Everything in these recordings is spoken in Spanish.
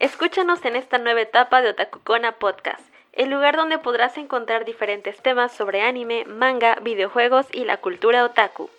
Escúchanos en esta nueva etapa de Otakukona Podcast, el lugar donde podrás encontrar diferentes temas sobre anime, manga, videojuegos y la cultura otaku.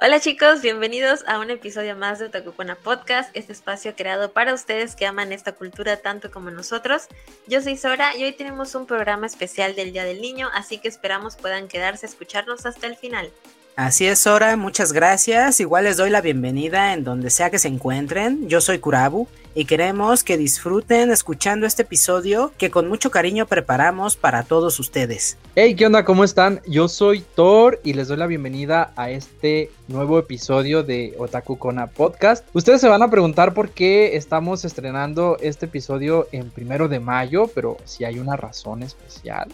Hola chicos, bienvenidos a un episodio más de Otakukona Podcast, este espacio creado para ustedes que aman esta cultura tanto como nosotros. Yo soy Sora y hoy tenemos un programa especial del Día del Niño, así que esperamos puedan quedarse a escucharnos hasta el final. Así es, Sora, muchas gracias. Igual les doy la bienvenida en donde sea que se encuentren. Yo soy Kurabu y queremos que disfruten escuchando este episodio que con mucho cariño preparamos para todos ustedes. Hey, ¿qué onda? ¿Cómo están? Yo soy Thor y les doy la bienvenida a este nuevo episodio de Otaku Kona Podcast. Ustedes se van a preguntar por qué estamos estrenando este episodio en primero de mayo, pero si hay una razón especial.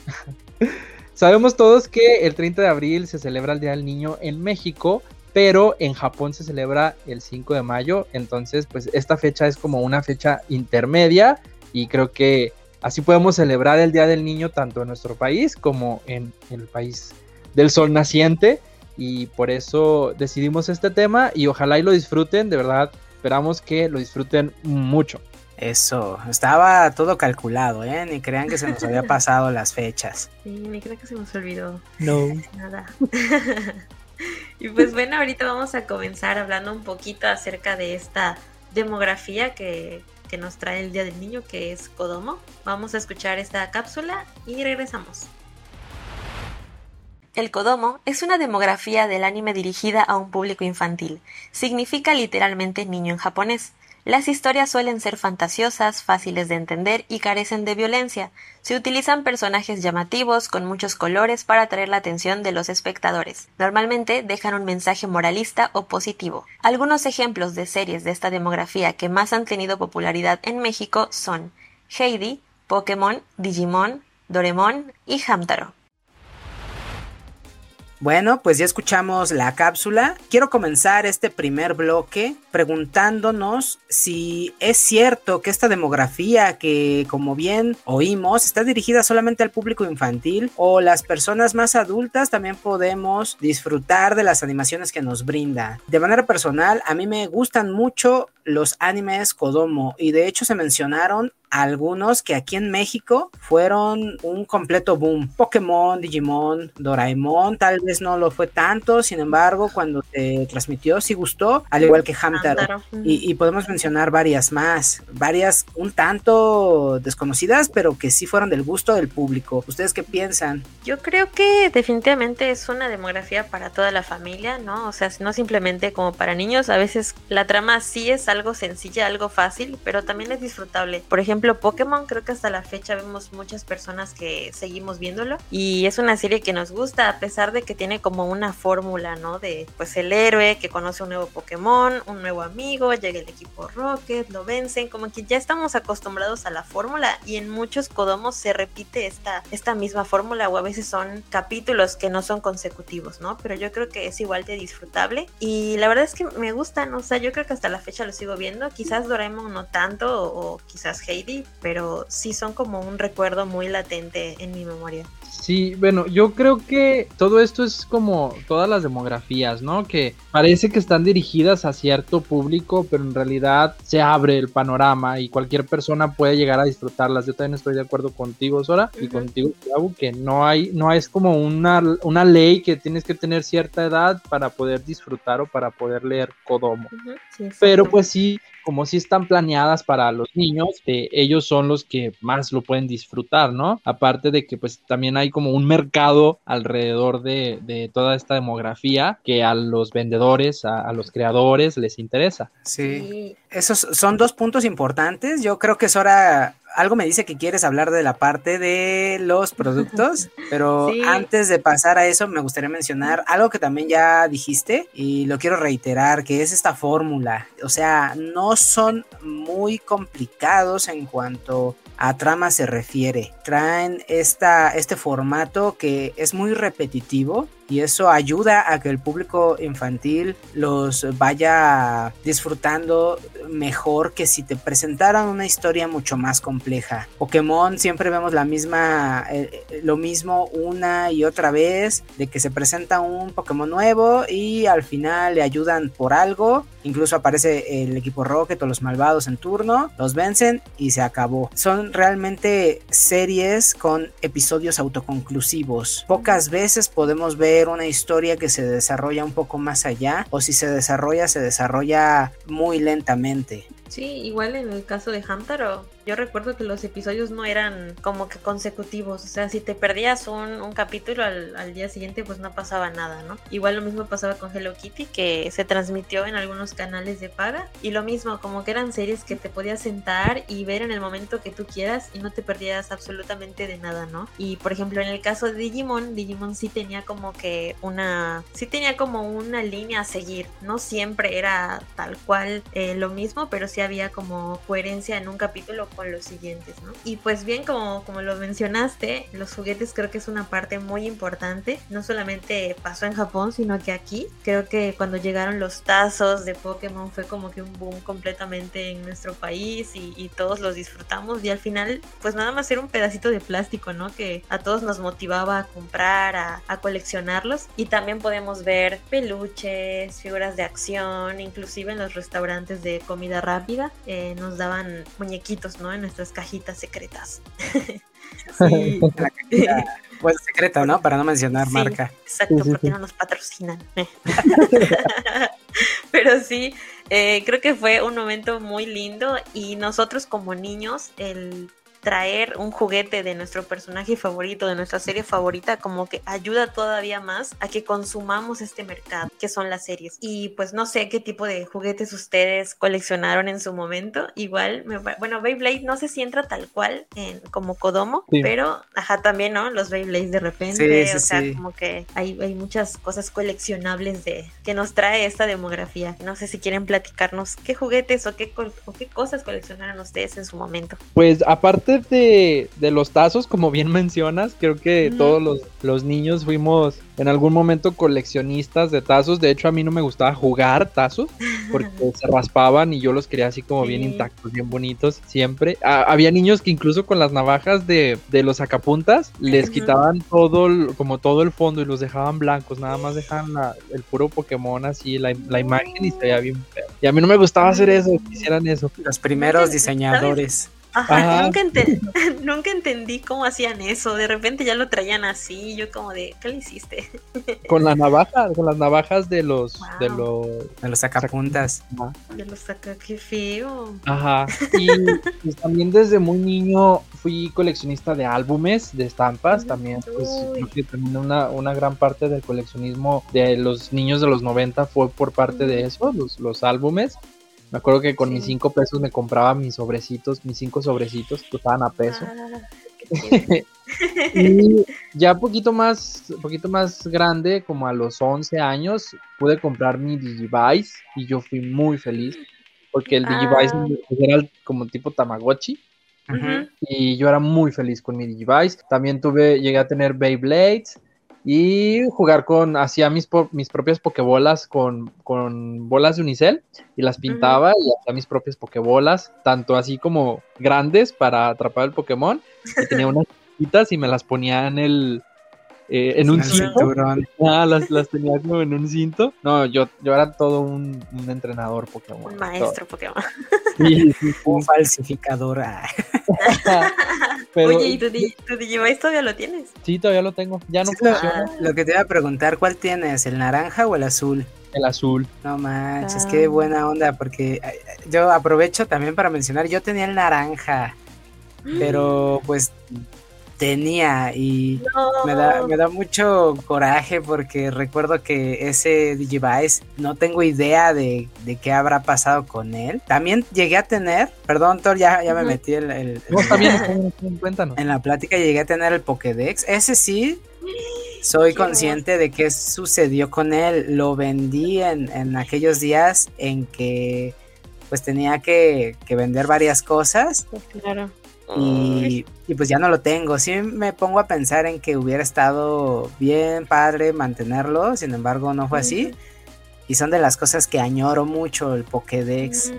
Sabemos todos que el 30 de abril se celebra el Día del Niño en México, pero en Japón se celebra el 5 de mayo, entonces pues esta fecha es como una fecha intermedia y creo que así podemos celebrar el Día del Niño tanto en nuestro país como en, el país del sol naciente. Y por eso decidimos este tema y ojalá y lo disfruten, de verdad esperamos que lo disfruten mucho. Eso, estaba todo calculado, ¿eh? Ni crean que se nos había pasado las fechas. Sí, ni crean que se nos olvidó. No. Nada. y pues bueno, ahorita vamos a comenzar hablando un poquito acerca de esta demografía que, que nos trae el Día del Niño, que es Kodomo. Vamos a escuchar esta cápsula y regresamos. El Kodomo es una demografía del anime dirigida a un público infantil. Significa literalmente niño en japonés. Las historias suelen ser fantasiosas, fáciles de entender y carecen de violencia. Se utilizan personajes llamativos con muchos colores para atraer la atención de los espectadores. Normalmente dejan un mensaje moralista o positivo. Algunos ejemplos de series de esta demografía que más han tenido popularidad en México son Heidi, Pokémon, Digimon, Doremon y Hamtaro. Bueno, pues ya escuchamos la cápsula. Quiero comenzar este primer bloque preguntándonos si es cierto que esta demografía que como bien oímos está dirigida solamente al público infantil o las personas más adultas también podemos disfrutar de las animaciones que nos brinda. De manera personal, a mí me gustan mucho los animes Kodomo y de hecho se mencionaron algunos que aquí en México fueron un completo boom. Pokémon, Digimon, Doraemon, tal no lo fue tanto, sin embargo, cuando se transmitió sí gustó, al igual que Hamtaro. Y, y, podemos mencionar varias más, varias un tanto desconocidas, pero que sí fueron del gusto del público. ¿Ustedes qué piensan? Yo creo que definitivamente es una demografía para toda la familia, ¿no? O sea, no simplemente como para niños, a veces la trama sí es algo sencilla, algo fácil, pero también es disfrutable. Por ejemplo, ejemplo, Pokémon, creo que hasta la fecha vemos muchas personas que seguimos viéndolo y es una serie que nos gusta a pesar de que tiene como una fórmula, ¿no? De pues el héroe que conoce un nuevo Pokémon, un nuevo amigo, llega el equipo Rocket, lo vencen, como que ya estamos acostumbrados a la fórmula y en muchos Kodomos se repite esta, esta misma fórmula o a veces son capítulos que no son consecutivos, ¿no? Pero yo creo que es igual de disfrutable y la verdad es que me gustan, o sea, yo creo que hasta la fecha lo sigo viendo, quizás Doraemon no tanto o, o quizás Heidi pero sí son como un recuerdo muy latente en mi memoria. Sí, bueno, yo creo que todo esto es como todas las demografías, ¿no? Que parece que están dirigidas a cierto público, pero en realidad se abre el panorama y cualquier persona puede llegar a disfrutarlas. Yo también estoy de acuerdo contigo, Sora, y contigo, Gabo, que no hay, no es como una, una ley que tienes que tener cierta edad para poder disfrutar o para poder leer Kodomo. pero pues sí, como si están planeadas para los niños, eh, ellos son los que más lo pueden disfrutar, ¿no? Aparte de que pues también hay como un mercado alrededor de, toda esta demografía que a los vendedores, a, los creadores les interesa. Sí. esos son dos puntos importantes. Yo creo que es hora algo me dice que quieres hablar de la parte de los productos, pero antes de pasar a eso me gustaría mencionar algo que también ya dijiste y lo quiero reiterar, que es esta fórmula. O sea, no son muy complicados en cuanto a trama se refiere. Traen esta, este formato que es muy repetitivo y eso ayuda a que el público infantil los vaya disfrutando mejor que si te presentaran una historia mucho más compleja. Pokémon siempre vemos la misma, eh, eh, lo mismo una y otra vez, de que se presenta un Pokémon nuevo y al final le ayudan por algo, incluso aparece el equipo Rocket o los malvados en turno, los vencen y se acabó. Son realmente series con episodios autoconclusivos. Pocas veces podemos ver una historia que se desarrolla un poco más allá o si se desarrolla se desarrolla muy lentamente. Sí, igual en el caso de Hamtaro, yo recuerdo que los episodios no eran como que consecutivos, o sea, si te perdías un, un capítulo al, al, día siguiente, pues no pasaba nada, ¿no? Igual lo mismo pasaba con Hello Kitty, que se transmitió en algunos canales de paga, y lo mismo, como que eran series que te podías sentar y ver en el momento que tú quieras y no te perdías absolutamente de nada, ¿no? Y por ejemplo, en el caso de Digimon, Digimon sí tenía como que una, sí tenía como una línea a seguir, no siempre era tal cual eh, lo mismo, pero sí había como coherencia en un capítulo con los siguientes, ¿no? Y pues bien, como, como lo mencionaste, los juguetes creo que es una parte muy importante. No solamente pasó en Japón, sino que aquí creo que cuando llegaron los tazos de Pokémon fue como que un boom completamente en nuestro país y, y todos los disfrutamos y al final pues nada más era un pedacito de plástico, ¿no? Que a todos nos motivaba a comprar, a, a coleccionarlos y también podemos ver peluches, figuras de acción, inclusive en los restaurantes de comida rápida eh, nos daban muñequitos, ¿no? En nuestras cajitas secretas. Sí, la cajita, pues secreta, ¿no? Para no mencionar Sí, marca. Exacto, porque no nos patrocinan. Pero sí, eh, creo que fue un momento muy lindo y nosotros como niños, el traer un juguete de nuestro personaje favorito, de nuestra serie favorita, como que ayuda todavía más a que consumamos este mercado, que son las series. Y pues no sé qué tipo de juguetes ustedes coleccionaron en su momento. Igual, me, bueno, Beyblade no sé si entra tal cual en, como Kodomo, Sí. pero ajá, también, ¿no? Los Beyblades de repente, Sí, sí, o sea, como que hay, hay muchas cosas coleccionables de que nos trae esta demografía. No sé si quieren platicarnos qué juguetes o qué, o qué cosas coleccionaron ustedes en su momento. Pues aparte de, de los tazos, como bien mencionas, creo que todos los, los niños fuimos en algún momento coleccionistas de tazos. De hecho, a mí no me gustaba jugar tazos porque se raspaban y yo los quería así como bien intactos, bien bonitos, siempre. Ah, había niños que incluso con las navajas de, de los sacapuntas les quitaban todo, el- como todo el fondo y los dejaban blancos, nada más dejaban la- el puro Pokémon así, la, la imagen y se veía bien feo. Y a mí no me gustaba hacer eso, que hicieran eso. Los primeros ¿Sabes? diseñadores. Ajá, Ajá. Nunca, enten- nunca entendí cómo hacían eso. De repente ya lo traían así. Yo como de, ¿qué le hiciste? Con la navaja, con las navajas de los, de los De los sacapuntas. Ya lo saca, qué feo. Ajá. Y pues, también desde muy niño fui coleccionista de álbumes, de estampas. También, pues creo que también una, una gran parte del coleccionismo de los niños de los 90 fue por parte de eso, los, los álbumes. Me acuerdo que con mis Sí. cinco pesos me compraba mis sobrecitos, mis cinco sobrecitos, costaban a peso. Ah. Y ya poquito más, poquito más grande, como a los 11 años, pude comprar mi Digivice y yo fui muy feliz porque el Digivice Ah. era el- como tipo Tamagotchi Ujú. Ujú. y yo era muy feliz con mi Digivice. También tuve, llegué a tener Beyblades y jugar con, hacía mis, mis propias pokebolas con, con bolas de unicel y las pintaba y hacía mis propias pokebolas, tanto así como grandes para atrapar el Pokémon, y tenía unas chiquitas y me las ponía en el... eh, en un cinto. Ah, las, las tenía como en un cinto. No, yo, yo era todo un, un entrenador Pokémon. Un maestro Pokémon. todo. Sí, sí, sí. Un falsificador. ah. Pero Oye, ¿y tu, tu Digivice todavía lo tienes? sí, todavía lo tengo. Ya no Sí, funciona Lo que te iba a preguntar, ¿cuál tienes? ¿El naranja o el azul? el azul. No manches, Ah. qué buena onda, porque yo aprovecho también para mencionar, yo tenía el naranja, pero pues tenía y No. me da, me da mucho coraje porque recuerdo que ese Digivice no tengo idea de, de qué habrá pasado con él. También llegué a tener, perdón Thor, ya, ya me metí el- el- No, está bien, cuéntanos. en la plática llegué a tener el Pokédex. Ese sí, soy consciente de qué sucedió con él. Lo vendí en, en aquellos días en que pues tenía que, que vender varias cosas Claro. Y, y, pues ya no lo tengo. Sí me pongo a pensar en que hubiera estado bien padre mantenerlo, sin embargo no fue así. Y son de las cosas que añoro mucho el Pokédex.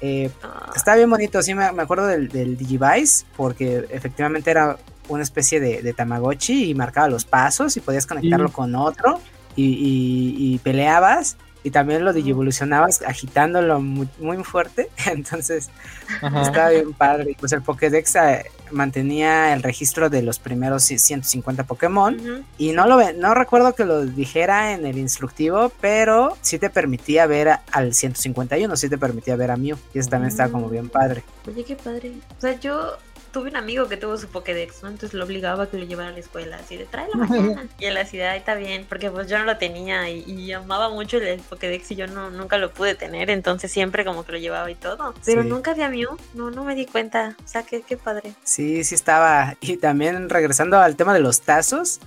Eh, ah. Está bien bonito, sí me, acuerdo del, del, Digivice, porque efectivamente era una especie de, Tamagotchi y marcaba los pasos y podías conectarlo con otro y, peleabas y también lo digivolucionabas agitándolo muy, fuerte. Entonces estaba bien padre. Pues el Pokédex eh, mantenía el registro de los primeros 150 Pokémon. Y no lo no recuerdo que lo dijera en el instructivo, pero sí te permitía ver al 151, sí te permitía ver a Mew. Y eso también estaba como bien padre. Oye, qué padre. O sea, yo tuve un amigo que tuvo su Pokédex, ¿no? Entonces lo obligaba a que lo llevara a la escuela, así de la mañana. y en la ciudad está bien, porque pues yo no lo tenía y, amaba mucho el, Pokédex y yo no, nunca lo pude tener, entonces siempre como que lo llevaba y todo. Pero nunca había Mew, no, no me di cuenta. O sea, qué, qué padre. Sí, sí estaba. Y también regresando al tema de los tazos,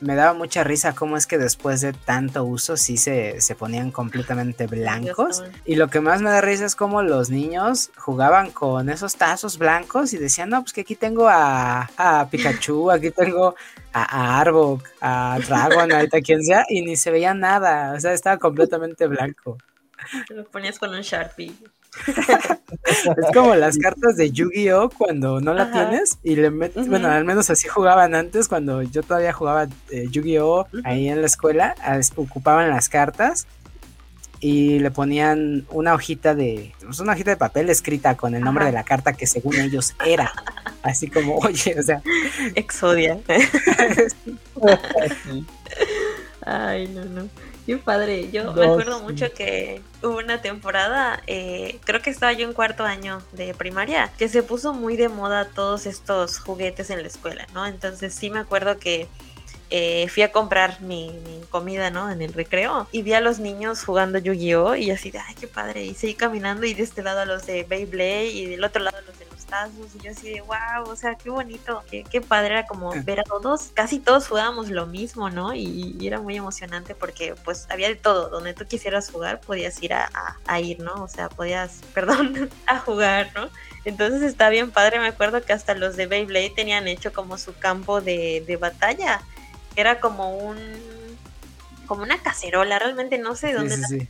me daba mucha risa cómo es que después de tanto uso sí se, ponían completamente blancos. Y lo que más me da risa es cómo los niños jugaban con esos tazos blancos y decían, no, pues que aquí tengo a, Pikachu, aquí tengo a, a Arbok, a Dragon, ahorita quien sea, y ni se veía nada. O sea, estaba completamente blanco. Lo ponías con un Sharpie. Es como las cartas de Yu-Gi-Oh cuando no la tienes y le metes, bueno, al menos así jugaban antes cuando yo todavía jugaba eh, Yu-Gi-Oh ahí en la escuela, ocupaban las cartas y le ponían una hojita de, pues, una hojita de papel escrita con el nombre de la carta que según ellos era, así como, oye, o sea, Exodia. Ay, no, no. Qué padre. Yo me acuerdo mucho que hubo una temporada, eh, creo que estaba yo en cuarto año de primaria, que se puso muy de moda todos estos juguetes en la escuela, ¿no? Entonces sí me acuerdo que eh, fui a comprar mi, comida, ¿no? En el recreo y vi a los niños jugando Yu-Gi-Oh! y así de, ay, qué padre. Y seguí caminando y de este lado a los de Beyblade y del otro lado a los de y yo así de wow, o sea, qué bonito, qué, qué padre era como ver a todos, casi todos jugábamos lo mismo, ¿no? Y, era muy emocionante porque pues había de todo, donde tú quisieras jugar podías ir a, ir, ¿no? O sea, podías, perdón, a jugar, ¿no? Entonces está bien padre, me acuerdo que hasta los de Beyblade tenían hecho como su campo de, de batalla, era como un como una cacerola, realmente no sé dónde sí,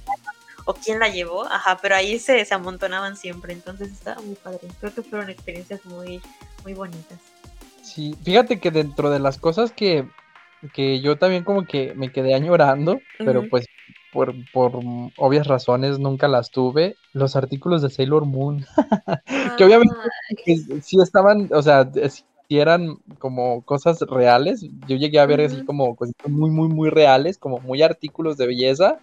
o quién la llevó, ajá, pero ahí se, se amontonaban siempre, entonces estaba muy padre. Creo que fueron experiencias muy, muy bonitas. Sí, fíjate que dentro de las cosas que, que yo también como que me quedé añorando, pero pues por, por obvias razones nunca las tuve, los artículos de Sailor Moon, que obviamente sí estaban, o sea, si eran como cosas reales, yo llegué a ver así como cosas muy, muy, muy reales, como muy artículos de belleza,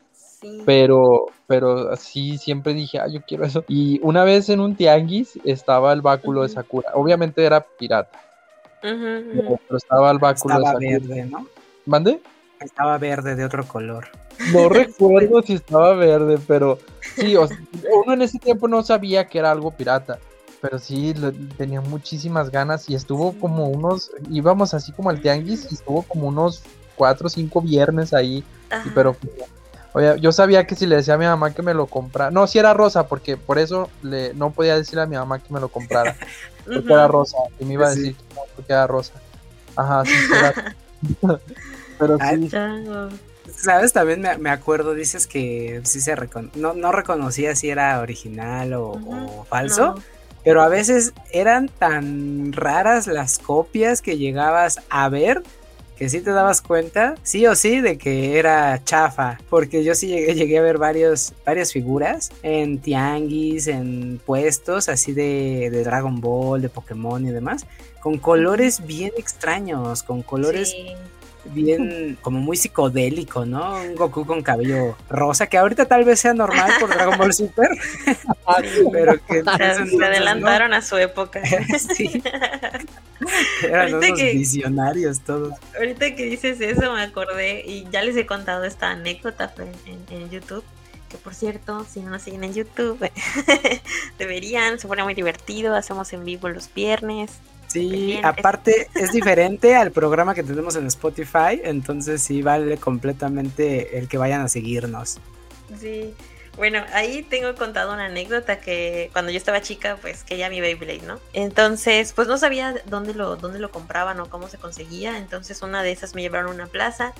pero, pero sí, siempre dije, ah, yo quiero eso. Y una vez en un tianguis estaba el báculo de Sakura. Obviamente era pirata. Pero estaba el báculo de Sakura. verde, ¿no? ¿Mande? Estaba verde de otro color. No recuerdo si estaba verde, pero sí, uno en ese tiempo no sabía que era algo pirata. Pero sí, tenía muchísimas ganas y estuvo como unos, íbamos así como al tianguis y estuvo como unos cuatro o cinco viernes ahí, y, pero Oye, yo sabía que si le decía a mi mamá que me lo comprara, no, si era rosa, porque por eso le, no podía decirle a mi mamá que me lo comprara, porque era rosa, y me iba a decir que no, era rosa. Ajá, sí, era... Pero sí. ¿Sabes? También me, acuerdo, dices que sí se no, no reconocía si era original o, falso. Pero a veces eran tan raras las copias que llegabas a ver que sí te dabas cuenta, sí o sí, de que era chafa, porque yo sí llegué, llegué a ver varios, varias figuras en tianguis, en puestos así de, de Dragon Ball, de Pokémon y demás, con colores bien extraños, con colores... bien como muy psicodélico, ¿no? Un Goku con cabello rosa, que ahorita tal vez sea normal por Dragon Ball Super, pero que se, adelantaron a su época. sí. Eran unos visionarios todos. Ahorita que dices eso me acordé y ya les he contado esta anécdota en, YouTube que por cierto, si no nos siguen en YouTube, deberían, se pone muy divertido, hacemos en vivo los viernes. Sí, aparte es diferente al programa que tenemos en Spotify, entonces sí vale completamente el que vayan a seguirnos. Sí, Bueno, ahí tengo contado una anécdota que cuando yo estaba chica, pues quería mi Beyblade, ¿no? Entonces, pues no sabía dónde lo, dónde lo compraban o cómo se conseguía. Entonces, una de esas me llevaron a una plaza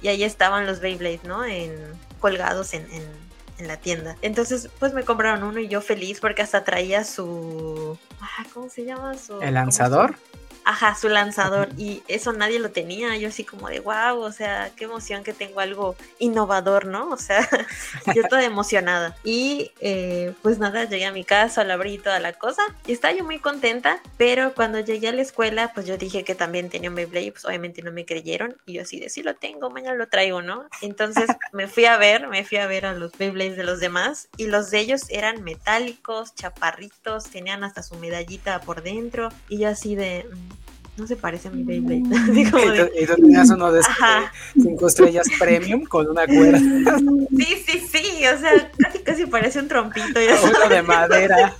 y ahí estaban los Beyblades, ¿no? En, colgados en, en, en la tienda. Entonces, pues me compraron uno y yo feliz porque hasta traía su. Ah, ¿Cómo se llama? Su, ¿El lanzador? Ajá, su lanzador. Y eso nadie lo tenía. Yo así como de wow, o sea, qué emoción que tengo algo innovador, ¿no? O sea, yo toda emocionada. Y eh, pues nada, llegué a mi casa, la abrí toda la cosa. Y estaba yo muy contenta. Pero cuando llegué a la escuela, pues yo dije que también tenía un Beyblade. Pues obviamente no me creyeron. Y yo así de sí lo tengo, mañana lo traigo, ¿no? Entonces me fui a ver, me fui a ver a los Beyblades de los demás. Y los de ellos eran metálicos, chaparritos, tenían hasta su medallita por dentro. Y yo así de no se parece a mi Beyblade. y, tú, tenías uno de cinco estrellas premium con una cuerda. Sí, sí, sí, o sea, casi casi parece un trompito. Uno de madera.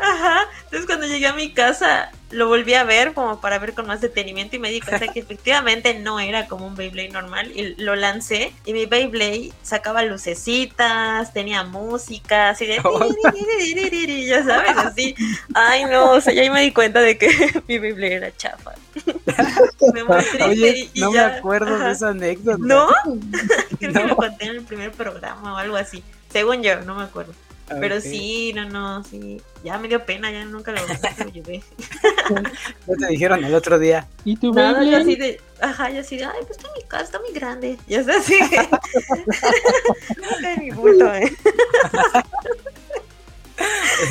Ajá. Entonces cuando llegué a mi casa lo volví a ver como para ver con más detenimiento y me di cuenta que efectivamente no era como un Beyblade normal y lo lancé y mi Beyblade sacaba lucecitas, tenía música, así de ya sabes, así. Ay no, o sea, ya ahí me di cuenta de que mi Beyblade era chafa. me Oye, no me acuerdo de esa anécdota. ¿No? Creo que lo conté en el primer programa o algo así. Según yo, no me acuerdo. Pero sí, no, no, sí. Ya me dio pena, ya nunca lo, lo llevé. ¿No te dijeron el otro día? ¿Y tu Nada, yo así de, ajá, yo así de, ay, pues está mi casa, está muy grande. Y es así. no mi bulto, eh.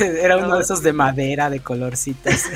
Era uno de esos de madera, de colorcitas,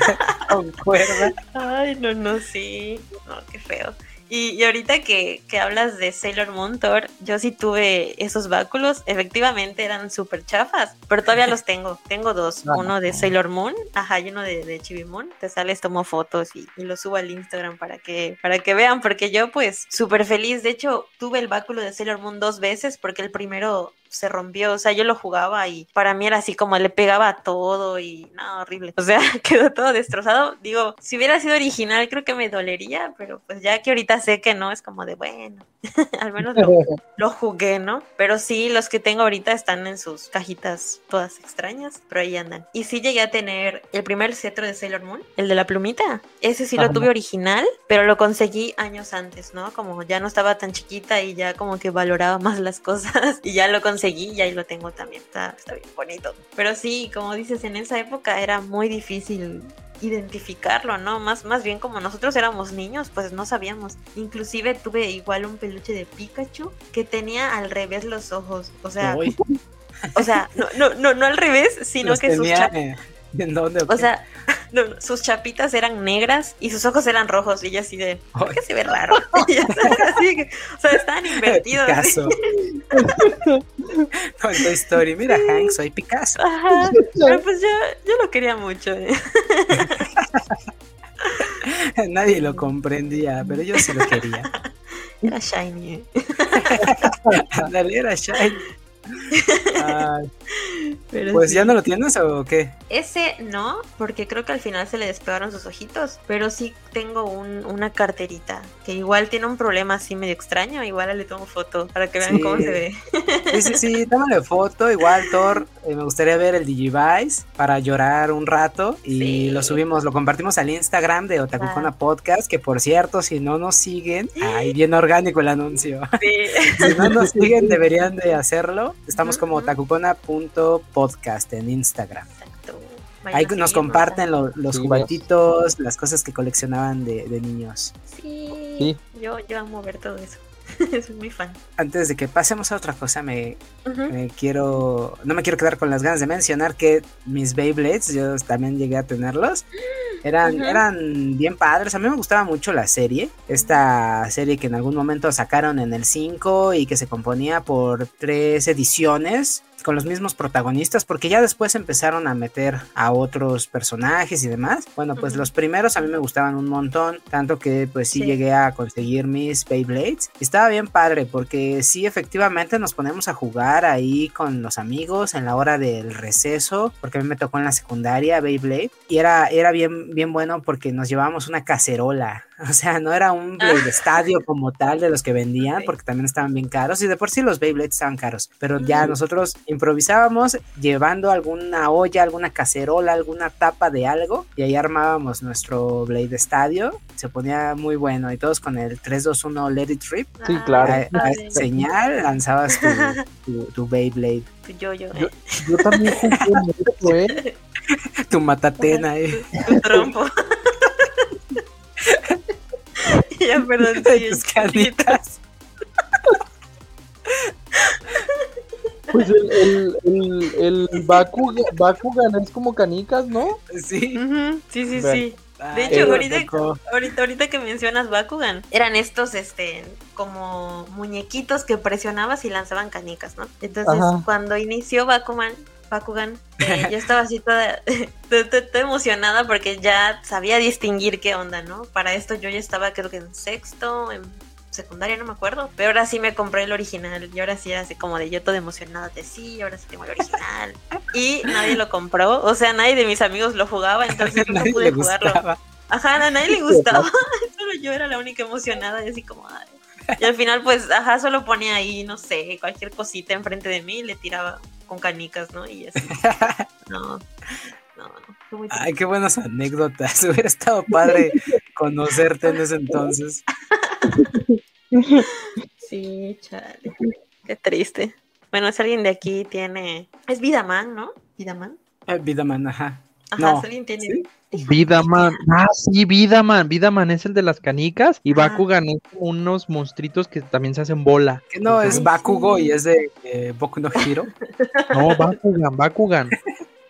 con cuerda. Ay, no, no, sí. No, qué feo. Y, ahorita que, que, hablas de Sailor Moon Thor, yo sí tuve esos báculos. Efectivamente eran súper chafas, pero todavía los tengo. Tengo dos. Ah. Uno de Sailor Moon, ajá, y uno de, de Chibi Moon. Te sales, tomo fotos y, y los subo al Instagram para que, para que vean, porque yo pues súper feliz. De hecho, tuve el báculo de Sailor Moon dos veces porque el primero se rompió, o sea, yo lo jugaba y para mí era así como le pegaba todo y no, horrible. O sea, quedó todo destrozado. Digo, si hubiera sido original creo que me dolería, pero pues ya que ahorita sé que no, es como de bueno, al menos lo, jugué, ¿no? Pero sí, los que tengo ahorita están en sus cajitas todas extrañas, pero ahí andan. Y sí llegué a tener el primer cetro de Sailor Moon, el de la plumita. Ese sí lo tuve original, pero lo conseguí años antes, ¿no? Como ya no estaba tan chiquita y ya como que valoraba más las cosas y ya lo conseguí seguí y ahí lo tengo también, está, está bien bonito. Pero sí, como dices, en esa época era muy difícil identificarlo, ¿no? Más, más bien como nosotros éramos niños, pues no sabíamos. Inclusive tuve igual un peluche de Pikachu que tenía al revés los ojos. O sea, o sea, no, no, no, no al revés, sino que sus ¿En dónde? O sea, no, sus chapitas eran negras y sus ojos eran rojos. Y ella así de, ¿por qué se ve raro? así que, o sea, estaban invertidos. Picasso. Con tu historia. Mira, Hank, soy Picasso. Ajá. Pero pues yo, yo lo quería mucho. ¿eh? Nadie lo comprendía, pero yo sí lo quería. Era shiny. ¿eh? Dale, era shiny pues ya no lo tienes o qué? Ese no, porque creo que al final se le despegaron sus ojitos, pero sí tengo una carterita que igual tiene un problema así medio extraño, igual le tomo foto para que vean cómo se ve. Sí, sí, sí, tómale foto, igual Thor, eh, me gustaría ver el Digivice para llorar un rato y lo subimos, lo compartimos al Instagram de Otakujona Podcast, que por cierto, si no nos siguen, ahí bien orgánico el anuncio. si no nos siguen, deberían de hacerlo Estamos como tacucona.podcast en Instagram. Exacto. Ahí nos comparten los juguetitos, las cosas que coleccionaban de, niños. Sí, Yo, yo amo ver todo eso. Soy muy fan. Antes de que pasemos a otra cosa, me, me, quiero. No me quiero quedar con las ganas de mencionar que mis Beyblades, yo también llegué a tenerlos. Eran, eran bien padres. A mí me gustaba mucho la serie. Esta serie que en algún momento sacaron en el 5 y que se componía por tres ediciones con los mismos protagonistas, porque ya después empezaron a meter a otros personajes y demás. Bueno, pues los primeros a mí me gustaban un montón, tanto que pues sí, llegué a conseguir mis Beyblades. estaba bien padre, porque sí, efectivamente nos ponemos a jugar ahí con los amigos en la hora del receso, porque a mí me tocó en la secundaria Beyblade, y era, era bien, bien bueno porque nos llevábamos una cacerola O sea, no era un Blade Ah. Estadio como tal de los que vendían, porque también estaban bien caros. Y de por sí los Beyblades estaban caros. Pero ya Ujú. nosotros improvisábamos llevando alguna olla, alguna cacerola, alguna tapa de algo. Y ahí armábamos nuestro Blade Estadio. Se ponía muy bueno. Y todos con el 3-2-1 Let It Rip. Sí, claro. A, a señal lanzabas tu, tu, tu Beyblade, Tu yo-yo, Yo- eh. Yo también jugué en eso, ¿eh? tu matatena. eh. Tu trompo. ya, perdón. sí. canitas. Pues el, el, el, el Bakugan, Bakugan es como canicas, ¿no? Sí. Sí, sí, Bueno. sí. Ay, De hecho, ahorita, ahorita, ahorita que mencionas Bakugan, eran estos, este, como muñequitos que presionabas y lanzaban canicas, ¿no? Entonces, Ajá. cuando inició Bakugan, Bakugan, eh, yo estaba así toda, toda, toda- toda emocionada porque ya sabía distinguir qué onda, ¿no? Para esto yo ya estaba, creo que en sexto, en secundaria, no me acuerdo. Pero ahora sí me compré el original y ahora sí era así como de yo toda emocionada de sí, ahora sí tengo el original. Y nadie lo compró, o sea, nadie de mis amigos lo jugaba, entonces no pude jugarlo. gustaba. Ajá, a nadie le gustaba. Solo yo era la única emocionada y así como. ay. Y al final, pues, ajá, solo ponía ahí, no sé, cualquier cosita enfrente de mí y le tiraba con canicas, ¿no? Y así. No, no, no. Ay, qué buenas anécdotas. Hubiera estado padre conocerte en ese entonces. Sí, chale. Qué triste. Bueno, si alguien de aquí tiene. Es Vidaman, ¿no? Vidaman. Eh, Vidaman, ajá. Ajá, No, si alguien tiene. ¿sí? Vidaman. Ah, sí, Vidaman. Vidaman es el de las canicas y Ah. Bakugan es unos monstruitos que también se hacen bola. Que no es Bakugo sí. y es de eh, Boku no Hiro. No, Bakugan, Bakugan.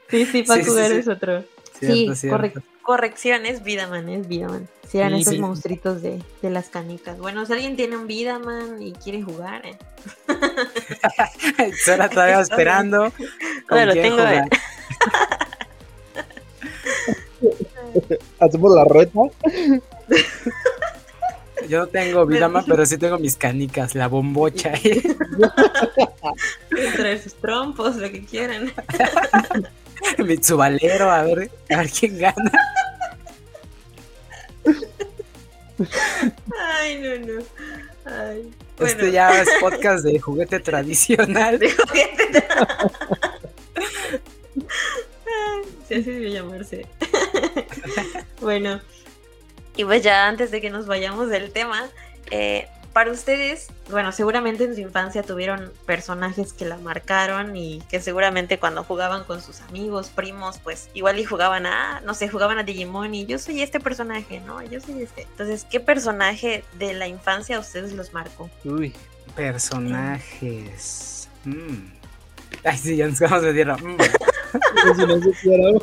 Sí, sí, Bakugan sí. es otro. Cierto, sí, cierto. correc- corrección, es Vidaman, es Vidaman. Si eran Sí, esos sí. monstruitos de, de las canicas. Bueno, si alguien tiene un Vidaman y quiere jugar, eh. Sara todavía esperando. ¿Con Ahora lo tengo. Hacemos la reta. Yo no tengo Vidaman, pero sí tengo mis canicas, la bombocha. Traer sus trompos, lo que quieran. mi tsubalero, a ver, a ver quién gana. Ay, no, no. Ay. Bueno, Este ya es podcast de juguete tradicional. de juguete. Ay, sí, así debe llamarse. bueno, y pues ya antes de que nos vayamos del tema, eh, para ustedes, bueno, seguramente en su infancia tuvieron personajes que la marcaron y que seguramente cuando jugaban con sus amigos, primos, pues igual y jugaban a, no sé, jugaban a Digimon y yo soy este personaje, ¿no? Yo soy este. Entonces, ¿qué personaje de la infancia a ustedes los marcó? Uy. Personajes. Mm. Ay, sí, ya nos vamos a decir. mm. Si no supiera.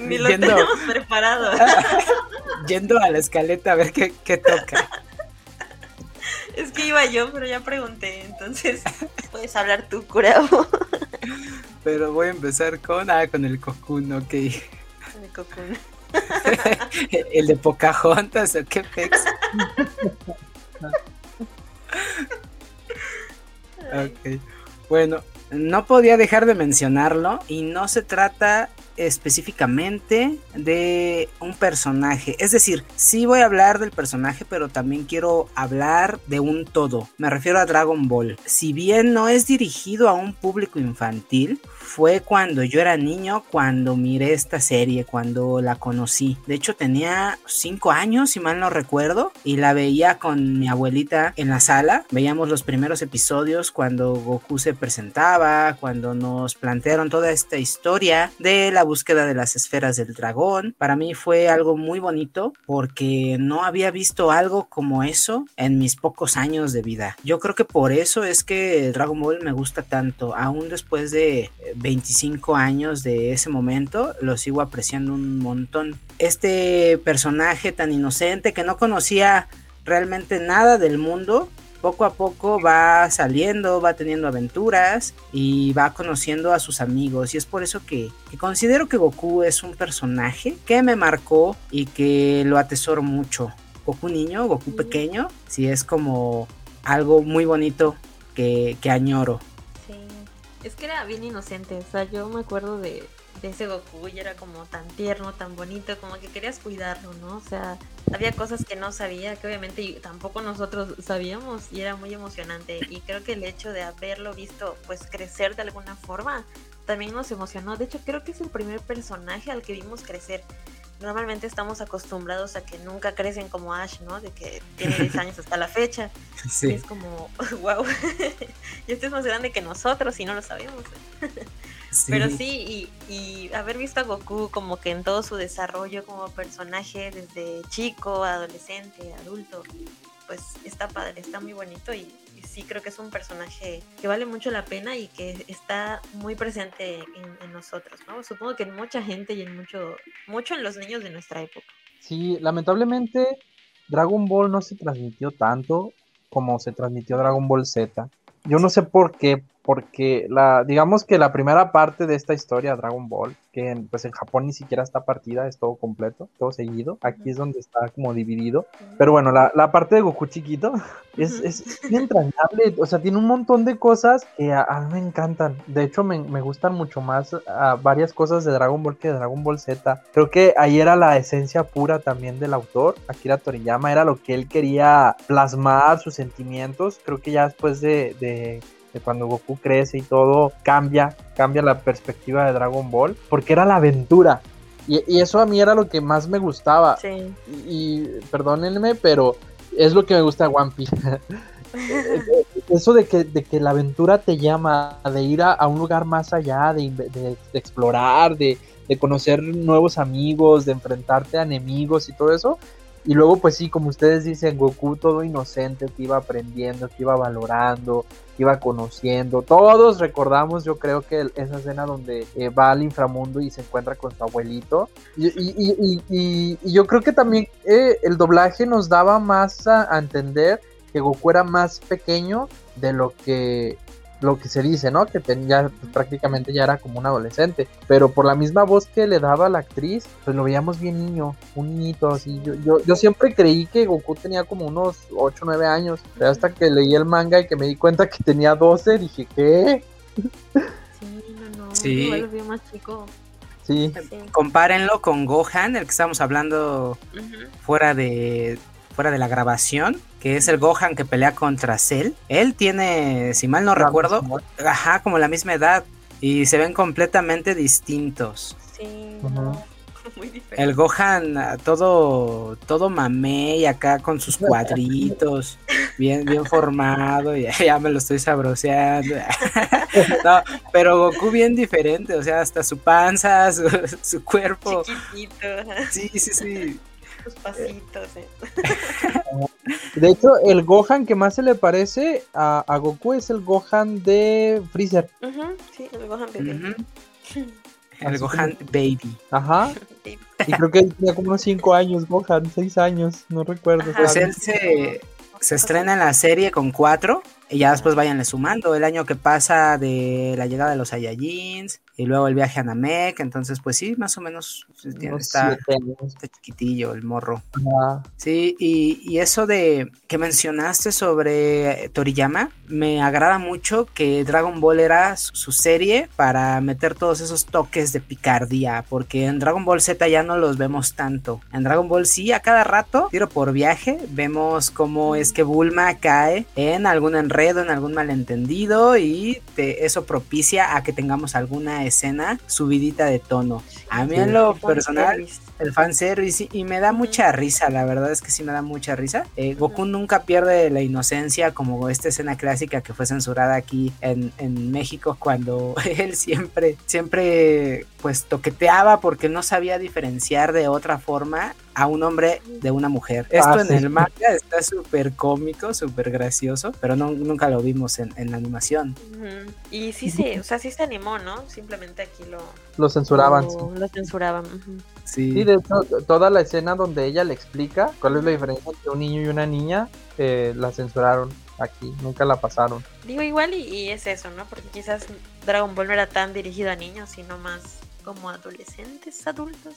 Ni lo Yendo. tenemos preparado. Yendo a la escaleta a ver qué, qué toca. Es que iba yo, pero ya pregunté, entonces puedes hablar tú, Kurabo. Pero voy a empezar con, ah, con el Cocoon, ok. De Cocoon. el de Pocahontas, o qué pex. Ok. Bueno, no podía dejar de mencionarlo y no se trata específicamente de un personaje. Es decir, sí voy a hablar del personaje, pero también quiero hablar de un todo. Me refiero a Dragon Ball. Si bien no es dirigido a un público infantil, fue cuando yo era niño, cuando miré esta serie, cuando la conocí. De hecho, tenía 5 años, si mal no recuerdo, y la veía con mi abuelita en la sala. Veíamos los primeros episodios cuando Goku se presentaba, cuando nos plantearon toda esta historia de la búsqueda de las esferas del dragón. Para mí fue algo muy bonito porque no había visto algo como eso en mis pocos años de vida. Yo creo que por eso es que Dragon Ball me gusta tanto, aún después de 25 años de ese momento, lo sigo apreciando un montón. Este personaje tan inocente que no conocía realmente nada del mundo, poco a poco va saliendo, va teniendo aventuras y va conociendo a sus amigos. Y es por eso que, que, considero que Goku es un personaje que me marcó y que lo atesoro mucho. Goku niño, Goku pequeño, sí es como algo muy bonito que, que añoro. Es que era bien inocente. O sea, yo me acuerdo de, de ese Goku y era como tan tierno, tan bonito, como que querías cuidarlo, ¿no? O sea, había cosas que no sabía, que obviamente tampoco nosotros sabíamos y era muy emocionante. Y creo que el hecho de haberlo visto pues crecer de alguna forma también nos emocionó. De hecho, creo que es el primer personaje al que vimos crecer. Normalmente estamos acostumbrados a que nunca crecen como Ash, ¿no? De que tiene 10 años hasta la fecha. Sí. Y es como, wow, y este es más grande que nosotros y no lo sabemos. Pero sí, y, y, haber visto a Goku como que en todo su desarrollo como personaje, desde chico, adolescente, adulto, pues está padre, está muy bonito y, sí creo que es un personaje que vale mucho la pena y que está muy presente en, nosotros, ¿no? Supongo que en mucha gente y en mucho, mucho en los niños de nuestra época. Sí, lamentablemente Dragon Ball no se transmitió tanto como se transmitió Dragon Ball Z. Yo no sé por qué, porque la, digamos que la primera parte de esta historia, Dragon Ball, que en, pues en Japón ni siquiera está partida, es todo completo, todo seguido. Aquí es donde está como dividido. Pero bueno, la, la parte de Goku chiquito es, es, entrañable, o sea, tiene un montón de cosas que a, mí me encantan. De hecho, me, me gustan mucho más a varias cosas de Dragon Ball que de Dragon Ball Z. Creo que ahí era la esencia pura también del autor, Akira Toriyama, era lo que él quería plasmar, sus sentimientos. Creo que ya después de, de cuando Goku crece y todo cambia, cambia la perspectiva de Dragon Ball, porque era la aventura. Y, eso a mí era lo que más me gustaba. Sí. Y, perdónenme, pero es lo que me gusta de One Piece. eso de que, de que la aventura te llama, de ir a, un lugar más allá, de, de, explorar, de, de, conocer nuevos amigos, de enfrentarte a enemigos y todo eso, y luego, pues sí, como ustedes dicen, Goku todo inocente, que iba aprendiendo, que iba valorando, que iba conociendo. Todos recordamos, yo creo que esa escena donde eh, va al inframundo y se encuentra con su abuelito. Y, y, y, y yo creo que también eh, el doblaje nos daba más a entender que Goku era más pequeño de lo que lo que se dice, ¿no? Que tenía, pues, prácticamente ya era como un adolescente, pero por la misma voz que le daba la actriz, pues lo veíamos bien niño, un niñito así. Yo, yo, yo siempre creí que Goku tenía como unos 8 o 9 años, pero hasta que leí el manga y que me di cuenta que tenía 12, dije, ¿qué? Sí, no, no, sí. igual lo vi más chico. Sí. Compárenlo con Gohan, el que estamos hablando fuera de fuera de la grabación que es el Gohan que pelea contra Cell. Él tiene, si mal no recuerdo, ajá, como la misma edad y se ven completamente distintos. Sí. Muy diferente. El Gohan ah, todo todo mamey acá con sus cuadritos, bien bien formado, y ya me lo estoy sabroseando. no, pero Goku bien diferente, o sea, hasta su panza, su, su cuerpo. Chiquitito. Sí, sí, sí pasitos. Eh. De hecho, el Gohan que más se le parece a, Goku es el Gohan de Freezer. sí, el Gohan Baby. El Gohan Baby. Ajá. Y creo que tenía como unos 5 años, Gohan, 6 años, no recuerdo. Pues él se, se estrena en la serie con 4 y ya después vayanle sumando el año que pasa de la llegada de los Saiyajins y luego el viaje a Namek, entonces pues sí, más o menos pues, está, chiquitillo el morro. Sí, y, eso de que mencionaste sobre Toriyama, me agrada mucho que Dragon Ball era su, serie para meter todos esos toques de picardía, porque en Dragon Ball Z ya no los vemos tanto. En Dragon Ball sí, a cada rato, tiro por viaje, vemos cómo es que Bulma cae en algún enredo, en algún malentendido y eso propicia a que tengamos alguna escena subidita de tono. A mí en lo personal, el fanservice y me da mucha risa, la verdad es que sí me da mucha risa. Eh, Goku nunca pierde la inocencia como esta escena clásica que fue censurada aquí en, en México cuando él siempre, siempre pues toqueteaba porque no sabía diferenciar de otra forma a un hombre de una mujer. Esto ah, en el manga está súper cómico, súper gracioso, pero no, nunca lo vimos en, en la animación. Y sí se, o sea, sí se animó, ¿no? Simplemente aquí lo... Lo censuraban. Lo, censuraban. Sí. de hecho, toda la escena donde ella le explica cuál es la diferencia entre un niño y una niña, eh, la censuraron aquí, nunca la pasaron. Digo igual y, es eso, ¿no? Porque quizás Dragon Ball no era tan dirigido a niños, sino más como adolescentes, adultos.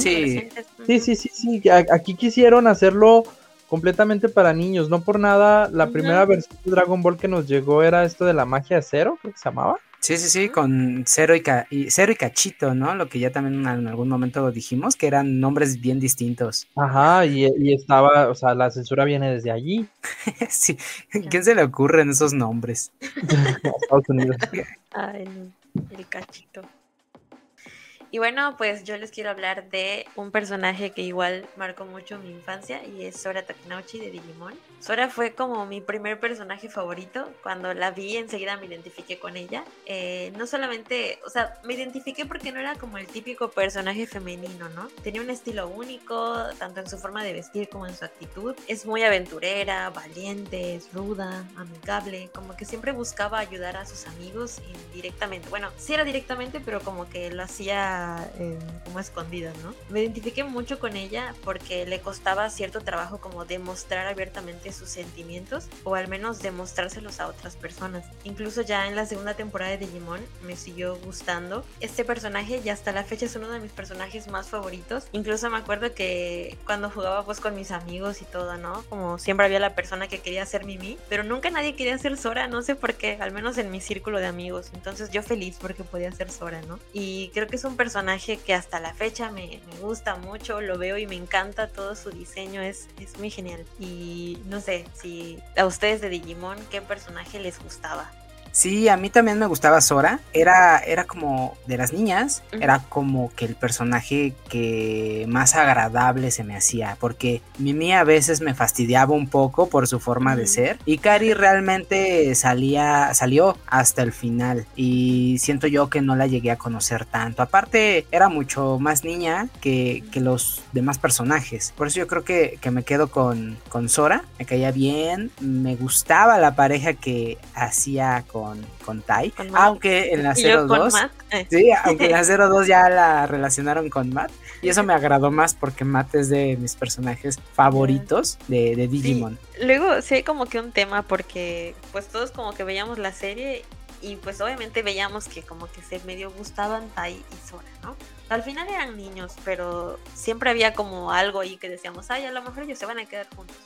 sí. sí, sí, sí, sí. Aquí quisieron hacerlo completamente para niños, no por nada. La primera versión de Dragon Ball que nos llegó era esto de la magia de cero, creo que se llamaba. Sí, sí, sí, con Cero y, Ca- y Cero y Cachito, ¿no? Lo que ya también en algún momento dijimos, que eran nombres bien distintos. Ajá, y, y estaba, o sea, la censura viene desde allí, sí, ¿quién se le ocurren esos nombres? a Estados Unidos. Ay, el cachito. Y bueno, pues yo les quiero hablar de un personaje que igual marcó mucho mi infancia y es Sora Takenouchi de Digimon. Sora fue como mi primer personaje favorito. Cuando la vi enseguida me identifiqué con ella. Eh, no solamente, o sea, me identifiqué porque no era como el típico personaje femenino, ¿no? Tenía un estilo único, tanto en su forma de vestir como en su actitud. Es muy aventurera, valiente, es ruda, amigable, como que siempre buscaba ayudar a sus amigos indirectamente. Bueno, sí era directamente, pero como que lo hacía eh, como escondida, ¿no? Me identifiqué mucho con ella porque le costaba cierto trabajo como demostrar abiertamente sus sentimientos o al menos demostrárselos a otras personas. Incluso ya en la segunda temporada de Digimon me siguió gustando. Este personaje y hasta la fecha es uno de mis personajes más favoritos. Incluso me acuerdo que cuando jugaba pues con mis amigos y todo, ¿no? Como siempre había la persona que quería ser Mimi, pero nunca nadie quería ser Sora, no sé por qué, al menos en mi círculo de amigos. Entonces yo feliz porque podía ser Sora, ¿no? Y creo que es un personaje que hasta la fecha me, me gusta mucho, lo veo y me encanta todo su diseño, es, es muy genial. Y no sé si a ustedes de Digimon, ¿qué personaje les gustaba? Sí, a mí también me gustaba Sora. Era, era como de las niñas, era como que el personaje que más agradable se me hacía. Porque Mimi a veces me fastidiaba un poco por su forma de ser. Y Cari realmente salía, salió hasta el final. Y siento yo que no la llegué a conocer tanto. Aparte, era mucho más niña que, que los demás personajes. Por eso yo creo que, que me quedo con, con Sora. Me caía bien. Me gustaba la pareja que hacía con, con Tai. Con. Aunque en la Y yo con 02. Matt, eh, Sí, aunque en la 02 ya la relacionaron con Matt. Y eso me agradó más porque Matt es de mis personajes favoritos de, de Digimon. Luego sí hay como que un tema porque pues todos como que veíamos la serie y pues obviamente veíamos que como que se medio gustaban Tai y Sora, ¿no? Al final eran niños, pero siempre había como algo ahí que decíamos, ay, a lo mejor ellos se van a quedar juntos.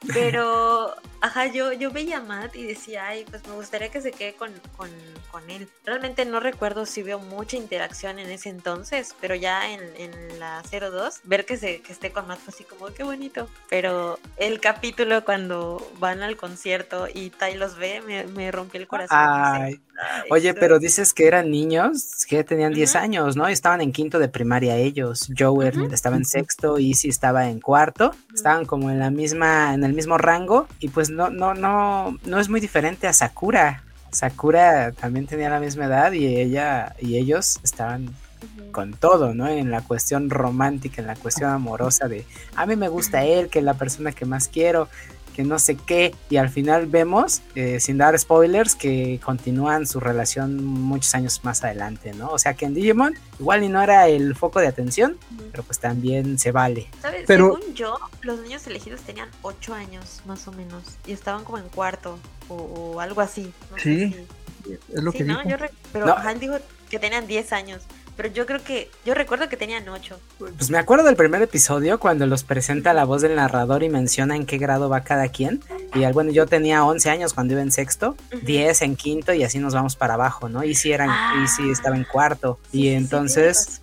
Pero, ajá, yo, yo veía a Matt y decía, ay, pues me gustaría que se quede con, con, con él. Realmente no recuerdo si veo mucha interacción en ese entonces, pero ya en, en la 02, ver que, se, que esté con Matt fue así como, qué bonito. Pero el capítulo cuando van al concierto y Tai los ve, me, me rompió el corazón. Ay, Dice, "Ay, Oye, pero dices que eran niños, que tenían 10 Ujú. años, ¿no? Estaban en quinto de primaria ellos. Joe estaba en sexto, Izzy estaba en cuarto. Estaban como en la misma, en el mismo rango. Y pues no, no, no, no es muy diferente a Sakura. Sakura también tenía la misma edad y ella y ellos estaban con todo, ¿no? En la cuestión romántica, en la cuestión amorosa de a mí me gusta él, que es la persona que más quiero, que no sé qué, y al final vemos, eh, sin dar spoilers, que continúan su relación muchos años más adelante, ¿no? O sea que en Digimon igual y no era el foco de atención, pero pues también se vale. ¿Sabes? Pero- Según yo, los niños elegidos tenían 8 años, más o menos, y estaban como en cuarto o, o algo así. No sé Sí, si- Es lo Sí, que ¿no? dijo. Yo re- pero No. Han dijo que tenían 10 años, pero yo creo que, yo recuerdo que tenían 8. Pues me acuerdo del primer episodio cuando los presenta la voz del narrador y menciona en qué grado va cada quien. Y bueno, yo tenía 11 años cuando iba en sexto. 10 en quinto y así nos vamos para abajo, ¿no? Y si eran, Ah. y si estaba en cuarto. Sí, y sí, sí, entonces,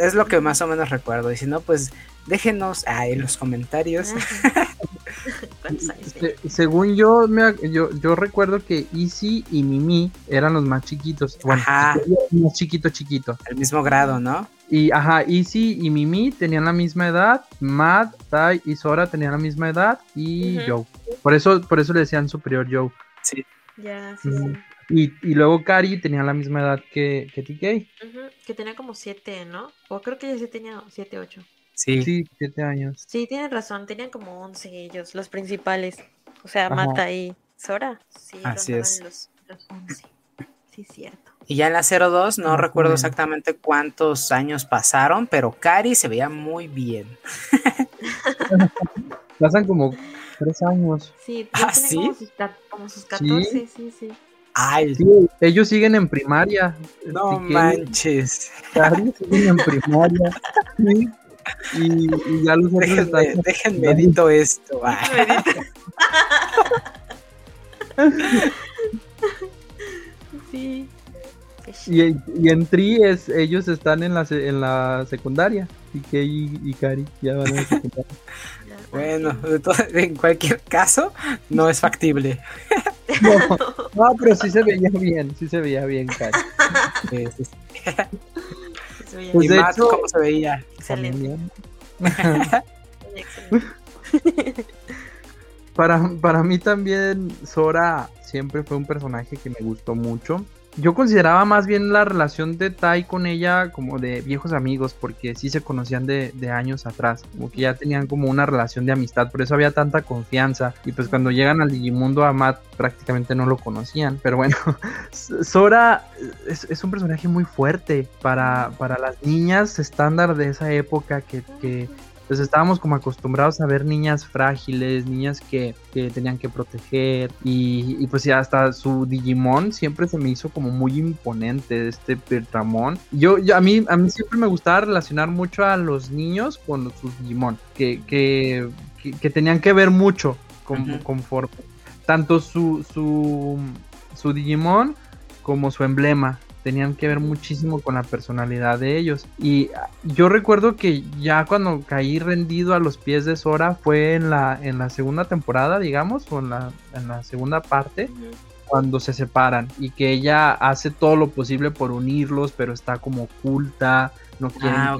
es lo que más o menos recuerdo. Y si no, pues déjenos ah, en los comentarios. Según yo, me ac- yo, yo recuerdo que Easy y Mimi eran los más chiquitos. Bueno, Ajá. más chiquito, chiquito. El mismo grado, ¿no? Y ajá, Easy y Mimi tenían la misma edad, Matt, Tai y Sora tenían la misma edad y. Joe. Por eso, por eso le decían superior Joe. Sí. Ya, sí, Mm. sí. Y, y luego Kari tenía la misma edad que, que TK. Que tenía como 7, ¿no? O creo que ella sí tenía 7, 8. Sí. Sí, siete años. Sí, tienes razón, tenían como 11 ellos, los principales. O sea, Ajá. Mata y Sora. Sí, Así es. Los, los 11. Sí, cierto. Y ya en la 02 no recuerdo exactamente cuántos años pasaron, pero Cari se veía muy bien. Pasan como tres años. Sí, Ah, ¿sí? como, sus, como sus 14, sí, sí. Ay, Sí, ellos siguen en primaria. no TK manches. Kari siguen en primaria. Sí. Y, y ya los otros Déjenme, están- déjenme edito esto. ah. sí. Y, y en Tri es, ellos están en la, en la secundaria. Y Kei y Kari ya van a la secundaria. Bueno, en cualquier caso, no es factible. No, pero sí se veía bien, sí se veía bien, Kari. Pues ¿Y Matt cómo se veía? Excelente. para, para mí también Sora siempre fue un personaje que me gustó mucho yo consideraba más bien la relación de Tai con ella como de viejos amigos, porque sí se conocían de, años atrás, como que ya tenían como una relación de amistad, por eso había tanta confianza. Y pues cuando llegan al Digimundo a Matt prácticamente no lo conocían, pero bueno, Sora es, un personaje muy fuerte para, para las niñas estándar de esa época que, que pues estábamos como acostumbrados a ver niñas frágiles, niñas que, tenían que proteger y, y, pues ya hasta su Digimon siempre se me hizo como muy imponente este Pertramon. Yo, yo, a mí a mí siempre me gustaba relacionar mucho a los niños con sus Digimon, que, que, que, tenían que ver mucho con, con Tanto su, su, su Digimon como su emblema tenían que ver muchísimo con la personalidad de ellos. Y yo recuerdo que ya cuando caí rendido a los pies de Sora fue en la, en la segunda temporada, digamos, o en la, en la segunda parte. cuando se separan y que ella hace todo lo posible por unirlos, pero está como oculta, no quiere ah,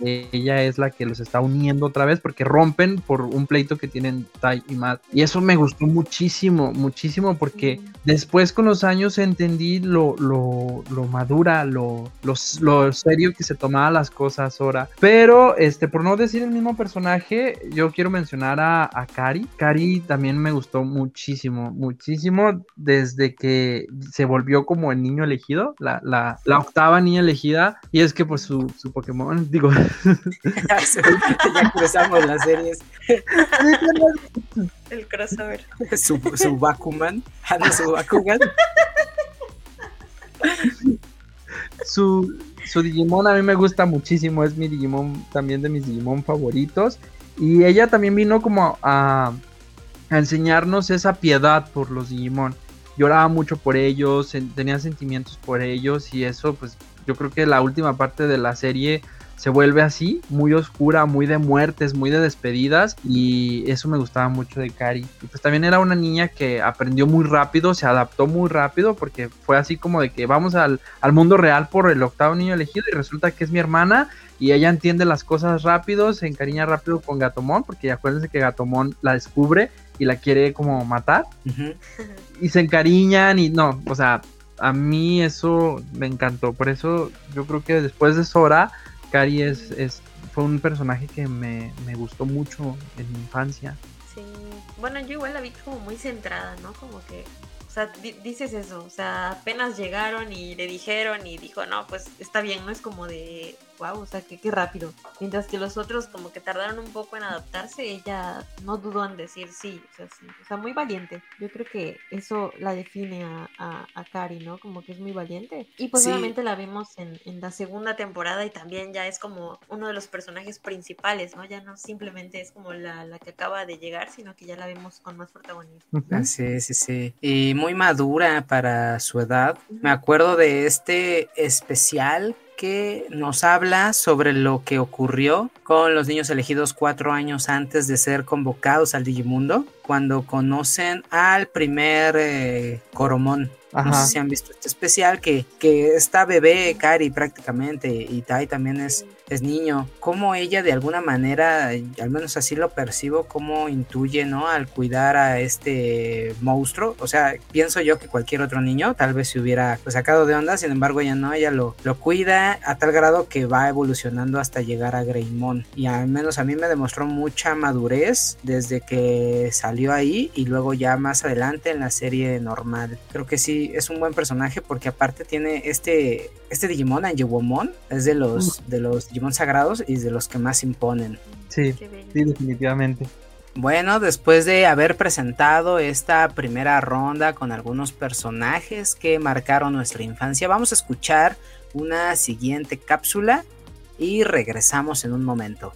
ella es la que los está uniendo otra vez porque rompen por un pleito que tienen Tai y Matt. Y eso me gustó muchísimo, muchísimo porque después con los años entendí lo, lo, lo madura, lo, lo, serio que se tomaba las cosas ahora. Pero, este, por no decir el mismo personaje, yo quiero mencionar a, a Kari. Kari también me gustó muchísimo, muchísimo desde que se volvió como el niño elegido, la, la, la octava niña elegida. Y es que pues su, su Pokémon, digo, ya cruzamos las series. El crossover. Su, su Bakuman. Ah, su Bakugan. Su, su Digimon a mí me gusta muchísimo. Es mi Digimon, también de mis Digimon favoritos. Y ella también vino como a, a enseñarnos esa piedad por los Digimon. Lloraba mucho por ellos, tenía sentimientos por ellos y eso pues yo creo que la última parte de la serie se vuelve así, muy oscura, muy de muertes, muy de despedidas y eso me gustaba mucho de Cari. Y pues también era una niña que aprendió muy rápido, se adaptó muy rápido porque fue así como de que vamos al, mundo real por el octavo niño elegido y resulta que es mi hermana y ella entiende las cosas rápido, se encariña rápido con Gatomón porque acuérdense que Gatomón la descubre y la quiere como matar y se encariñan y no, o sea, a mí eso me encantó, por eso yo creo que después de Sora Cari es, es, fue un personaje que me, me gustó mucho en mi infancia. Sí, bueno, yo igual la vi como muy centrada, ¿no? Como que o sea, dices eso, o sea, apenas llegaron y le dijeron y dijo, no, pues está bien, no es como de, wow, o sea, que qué rápido. Mientras que los otros como que tardaron un poco en adaptarse, ella no dudó en decir sí, o sea, sí, o sea, muy valiente. Yo creo que eso la define a, a, Kari, ¿no? Como que es muy valiente. Y pues obviamente la vemos en, en, la segunda temporada y también ya es como uno de los personajes principales, ¿no? Ya no simplemente es como la, la que acaba de llegar, sino que ya la vemos con más protagonismo. Sí, sí, sí. Y muy madura para su edad. Me acuerdo de este especial que nos habla sobre lo que ocurrió con los niños elegidos cuatro años antes de ser convocados al Digimundo, cuando conocen al primer eh, Coromón. No sé si han visto este especial que, que está bebé, Cari prácticamente, y Tai también es es niño, cómo ella de alguna manera, al menos así lo percibo, cómo intuye, ¿no? Al cuidar a este monstruo, o sea, pienso yo que cualquier otro niño tal vez se hubiera pues, sacado de onda, sin embargo ella no, ella lo, lo cuida a tal grado que va evolucionando hasta llegar a Greymon y al menos a mí me demostró mucha madurez desde que salió ahí y luego ya más adelante en la serie normal. Creo que sí, es un buen personaje porque aparte tiene este, este Digimon, Anjewomon, es de los, de los sagrados y de los que más imponen. Sí, sí, definitivamente. Bueno, después de haber presentado esta primera ronda con algunos personajes que marcaron nuestra infancia, vamos a escuchar una siguiente cápsula y regresamos en un momento.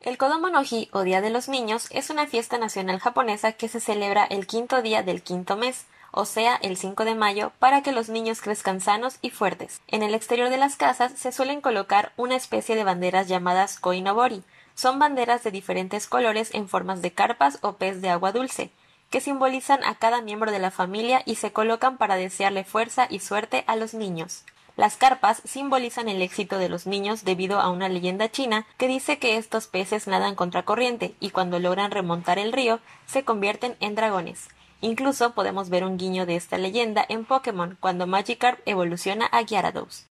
El Kodomo no Hi, o Día de los Niños, es una fiesta nacional japonesa que se celebra el quinto día del quinto mes, o sea, el 5 de mayo, para que los niños crezcan sanos y fuertes. En el exterior de las casas se suelen colocar una especie de banderas llamadas koinobori. Son banderas de diferentes colores en formas de carpas o pez de agua dulce, que simbolizan a cada miembro de la familia y se colocan para desearle fuerza y suerte a los niños. Las carpas simbolizan el éxito de los niños debido a una leyenda china que dice que estos peces nadan contracorriente y cuando logran remontar el río se convierten en dragones. Incluso podemos ver un guiño de esta leyenda en Pokémon cuando Magikarp evoluciona a Gyarados.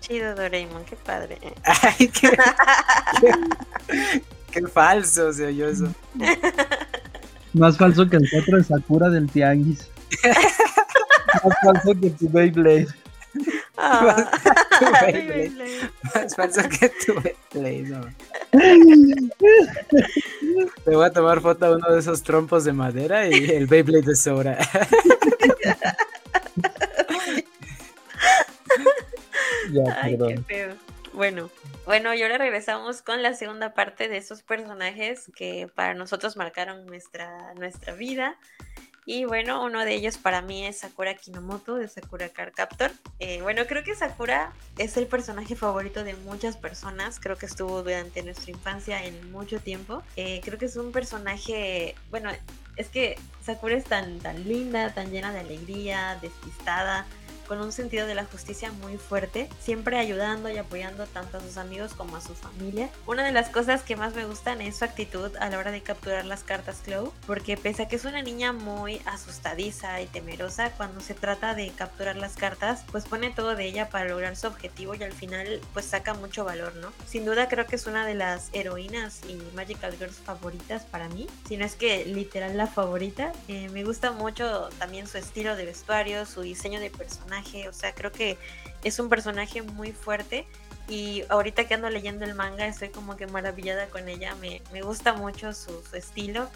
Chido Doraemon, qué padre. Ay, qué, qué, falso se oyó eso. Más falso que el otro de Sakura del Tianguis. Más falso que tu Beyblade. Ah, Más falso que tu Beyblade, no. Voy a tomar foto a uno de esos trompos de madera y el Beyblade de Sora. Ay, qué feo. Bueno, bueno, y ahora regresamos con la segunda parte de esos personajes que para nosotros marcaron nuestra, nuestra vida. Y bueno, uno de ellos para mí es Sakura Kinomoto de Sakura Card Captor. Eh, bueno, creo que Sakura es el personaje favorito de muchas personas. Creo que estuvo durante nuestra infancia en mucho tiempo. Eh, creo que es un personaje, bueno, es que Sakura es tan, tan linda, tan llena de alegría, despistada con un sentido de la justicia muy fuerte, siempre ayudando y apoyando tanto a sus amigos como a su familia. Una de las cosas que más me gustan es su actitud a la hora de capturar las cartas Clow, porque pese a que es una niña muy asustadiza y temerosa, cuando se trata de capturar las cartas, pues pone todo de ella para lograr su objetivo y al final pues saca mucho valor, ¿no? Sin duda creo que es una de las heroínas y Magical Girls favoritas para mí, si no es que literal la favorita. Eh, me gusta mucho también su estilo de vestuario, su diseño de personaje o sea, creo que es un personaje muy fuerte y ahorita que ando leyendo el manga estoy como que maravillada con ella, me, gusta mucho su, estilo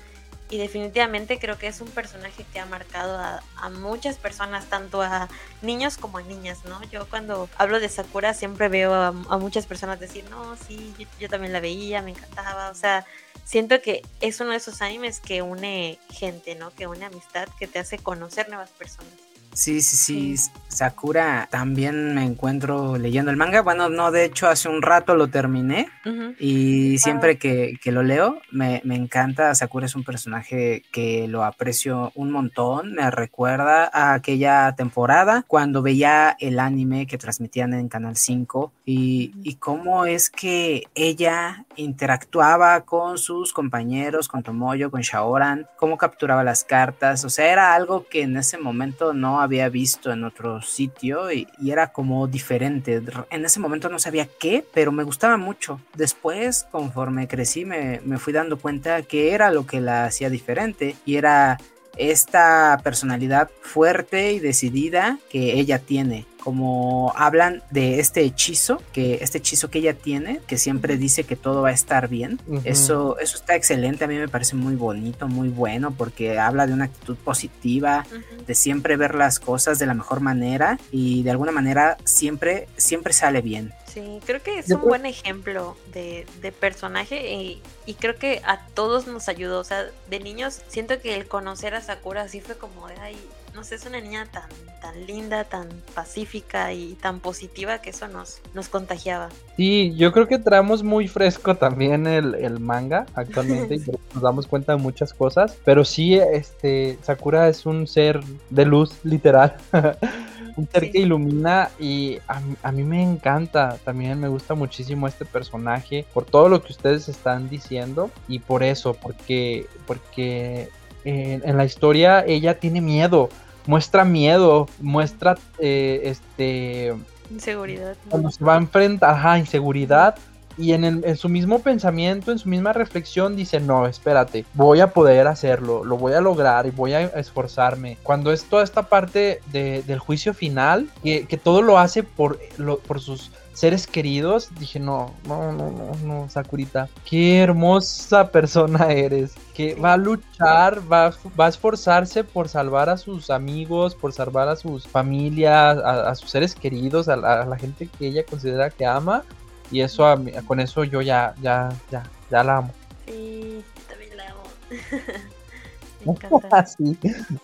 y definitivamente creo que es un personaje que ha marcado a, muchas personas, tanto a niños como a niñas, ¿no? Yo cuando hablo de Sakura siempre veo a, muchas personas decir, no, sí, yo, yo, también la veía, me encantaba, o sea, siento que es uno de esos animes que une gente, ¿no? Que une amistad, que te hace conocer nuevas personas. Sí, sí, sí, Sakura también me encuentro leyendo el manga. Bueno, no, de hecho hace un rato lo terminé y siempre que, lo leo me, encanta. Sakura es un personaje que lo aprecio un montón. Me recuerda a aquella temporada cuando veía el anime que transmitían en Canal 5 y, y cómo es que ella interactuaba con sus compañeros, con Tomoyo, con Shaoran, cómo capturaba las cartas. O sea, era algo que en ese momento no había visto en otro sitio y, era como diferente. En ese momento no sabía qué, pero me gustaba mucho. Después, conforme crecí, me, me fui dando cuenta que era lo que la hacía diferente y era esta personalidad fuerte y decidida que ella tiene como hablan de este hechizo, que este hechizo que ella tiene, que siempre dice que todo va a estar bien. Eso eso está excelente, a mí me parece muy bonito, muy bueno porque habla de una actitud positiva, de siempre ver las cosas de la mejor manera y de alguna manera siempre siempre sale bien. Sí, creo que es un buen ejemplo de, personaje y, y, creo que a todos nos ayudó. O sea, de niños siento que el conocer a Sakura así fue como de, ay, no sé, es una niña tan, tan linda, tan pacífica y tan positiva que eso nos, nos contagiaba. Sí, yo creo que traemos muy fresco también el, manga actualmente y nos damos cuenta de muchas cosas, pero sí, este, Sakura es un ser de luz, literal. un ser que ilumina y a, mí me encanta, también me gusta muchísimo este personaje por todo lo que ustedes están diciendo y por eso, porque, porque en la historia ella tiene miedo, muestra miedo, muestra eh, este... Inseguridad. Cuando se va a enfrentar, ajá, inseguridad. Y en, en, su mismo pensamiento, en su misma reflexión, dice, no, espérate, voy a poder hacerlo, lo voy a lograr y voy a esforzarme. Cuando es toda esta parte del juicio final, que, que todo lo hace por, lo, por sus seres queridos, dije, no, no, no, no, no, Sakurita, qué hermosa persona eres, que va a luchar, va, va a esforzarse por salvar a sus amigos, por salvar a sus familias, a, sus seres queridos, a la, gente que ella considera que ama, y eso, con eso yo ya, ya, ya, ya la amo. Sí, también la amo. sí.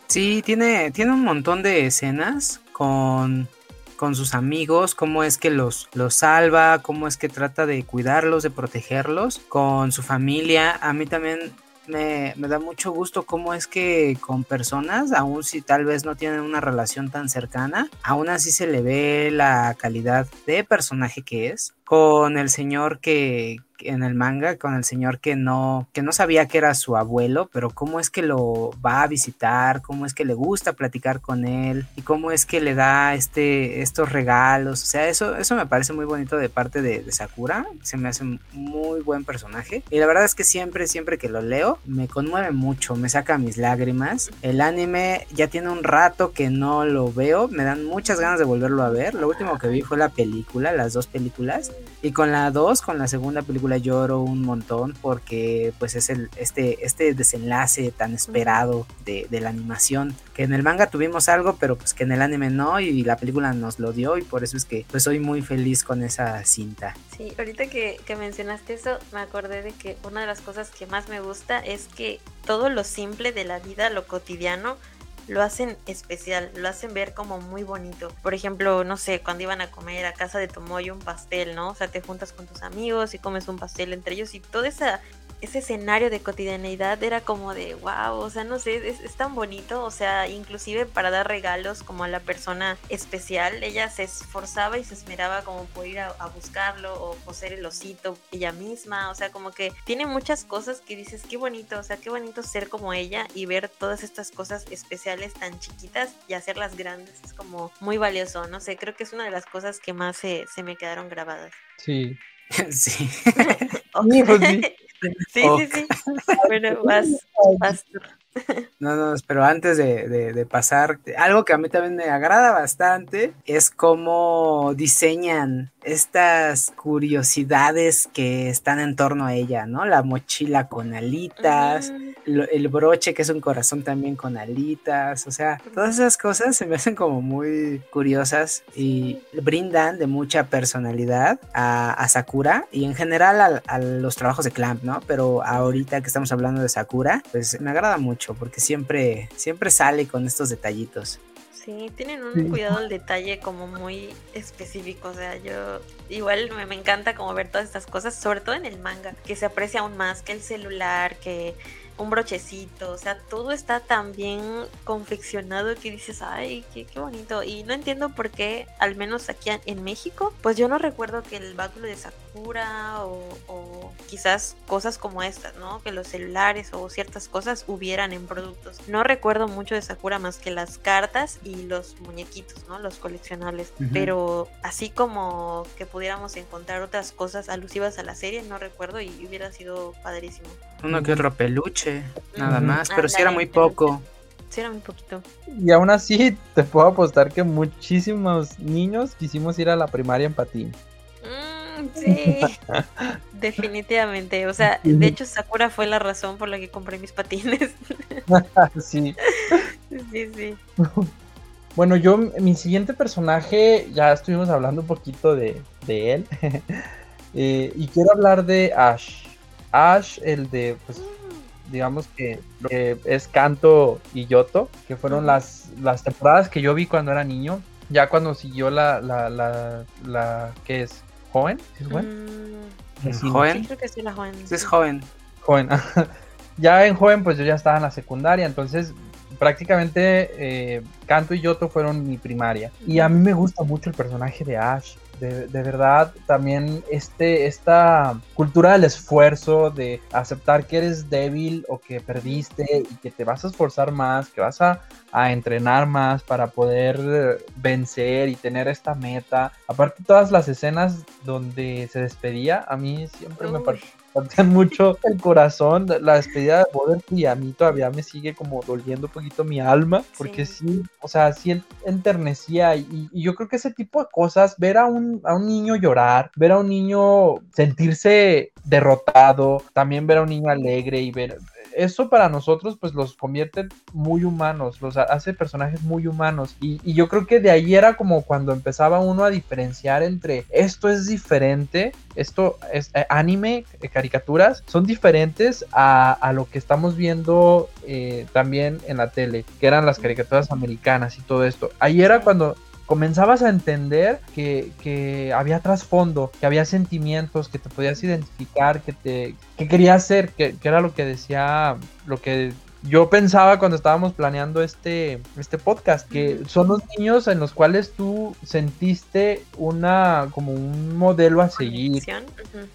sí, tiene, tiene un montón de escenas con con sus amigos, cómo es que los, los salva, cómo es que trata de cuidarlos, de protegerlos, con su familia. A mí también me, da mucho gusto cómo es que con personas, aun si tal vez no tienen una relación tan cercana, aún así se le ve la calidad de personaje que es. Con el señor que, en el manga con el señor que no, que no sabía que era su abuelo, pero cómo es que lo va a visitar, cómo es que le gusta platicar con él y cómo es que le da este, estos regalos. O sea, eso, eso me parece muy bonito de parte de, Sakura. Se me hace muy buen personaje. Y la verdad es que siempre, siempre que lo leo, me conmueve mucho, me saca mis lágrimas. El anime ya tiene un rato que no lo veo, me dan muchas ganas de volverlo a ver. Lo último que vi fue la película, las dos películas. Y con la dos, con la segunda película, lloro un montón porque pues es el, este, este desenlace tan esperado de, la animación. Que en el manga tuvimos algo, pero pues que en el anime no y la película nos lo dio y por eso es que pues soy muy feliz con esa cinta. Sí, ahorita que, que mencionaste eso, me acordé de que una de las cosas que más me gusta es que todo lo simple de la vida, lo cotidiano, lo hacen especial, lo hacen ver como muy bonito. Por ejemplo, no sé, cuando iban a comer a casa de Tomoyo un pastel, ¿no? O sea, te juntas con tus amigos y comes un pastel entre ellos y toda esa ese escenario de cotidianidad era como de wow, o sea, no sé, es, tan bonito, o sea, inclusive para dar regalos como a la persona especial, ella se esforzaba y se esmeraba como por ir a, buscarlo o coser el osito ella misma, o sea, como que tiene muchas cosas que dices, qué bonito, o sea, qué bonito ser como ella y ver todas estas cosas especiales tan chiquitas y hacerlas grandes, es como muy valioso, no sé, creo que es una de las cosas que más se, se me quedaron grabadas. Sí. sí. Pues sí. Sí, sí, sí. Bueno, vas, vas. No, no, pero antes de, pasar, algo que a mí también me agrada bastante es cómo diseñan estas curiosidades que están en torno a ella, ¿no? La mochila con alitas, el broche que es un corazón también con alitas, o sea, todas esas cosas se me hacen como muy curiosas y brindan de mucha personalidad a, Sakura y en general a, los trabajos de Clamp, ¿no? Pero ahorita que estamos hablando de Sakura, pues me agrada mucho porque siempre, siempre sale con estos detallitos. Sí, tienen un cuidado al detalle como muy específico. O sea, yo igual me, me, encanta como ver todas estas cosas, sobre todo en el manga, que se aprecia aún más que el celular, que un brochecito, o sea, todo está tan bien confeccionado que dices, ay, qué, qué, bonito. Y no entiendo por qué, al menos aquí en México, pues yo no recuerdo que el báculo de Sakura o, o, quizás cosas como estas, ¿no? Que los celulares o ciertas cosas hubieran en productos. No recuerdo mucho de Sakura más que las cartas y los muñequitos, ¿no? Los coleccionables. Pero así como que pudiéramos encontrar otras cosas alusivas a la serie, no recuerdo y hubiera sido padrísimo. Uno que otro peluche, nada más, pero si era muy poco. Sí era muy poquito. Y aún así te puedo apostar que muchísimos niños quisimos ir a la primaria en patín. Mm, sí, definitivamente. O sea, de hecho Sakura fue la razón por la que compré mis patines. sí. Sí, sí. Bueno, yo, mi siguiente personaje, ya estuvimos hablando un poquito de, él. Eh, y quiero hablar de Ash. Ash, el de, pues, digamos que, es Kanto y Yoto, que fueron las, las temporadas que yo vi cuando era niño. Ya cuando siguió la, la, la, la ¿qué es? ¿Joven? ¿Es joven? Mm, ¿Joven? Sí, creo que sí, la joven. es joven. Joven. ya en joven, pues yo ya estaba en la secundaria, entonces prácticamente eh, Kanto y Yoto fueron mi primaria. Y a mí me gusta mucho el personaje de Ash. De, verdad, también este, esta cultura del esfuerzo, de aceptar que eres débil o que perdiste y que te vas a esforzar más, que vas a, entrenar más para poder vencer y tener esta meta. Aparte, todas las escenas donde se despedía, a mí siempre me pareció mucho el corazón. La despedida de Boder y a mí todavía me sigue como doliendo un poquito mi alma, porque sí, o sea, sí enternecía y, yo creo que ese tipo de cosas, ver a un, a un niño llorar, ver a un niño sentirse derrotado, también ver a un niño alegre y ver eso para nosotros pues los convierte muy humanos, los hace personajes muy humanos y, yo creo que de ahí era como cuando empezaba uno a diferenciar entre esto es diferente, esto es eh, anime, eh, caricaturas, son diferentes a, a, lo que estamos viendo eh, también en la tele, que eran las caricaturas americanas y todo esto. Ahí era cuando comenzabas a entender que, que había trasfondo, que había sentimientos, que te podías identificar, que te que querías ser, que, que, era lo que decía, lo que yo pensaba cuando estábamos planeando este, este podcast, que son los niños en los cuales tú sentiste una, como un modelo a seguir.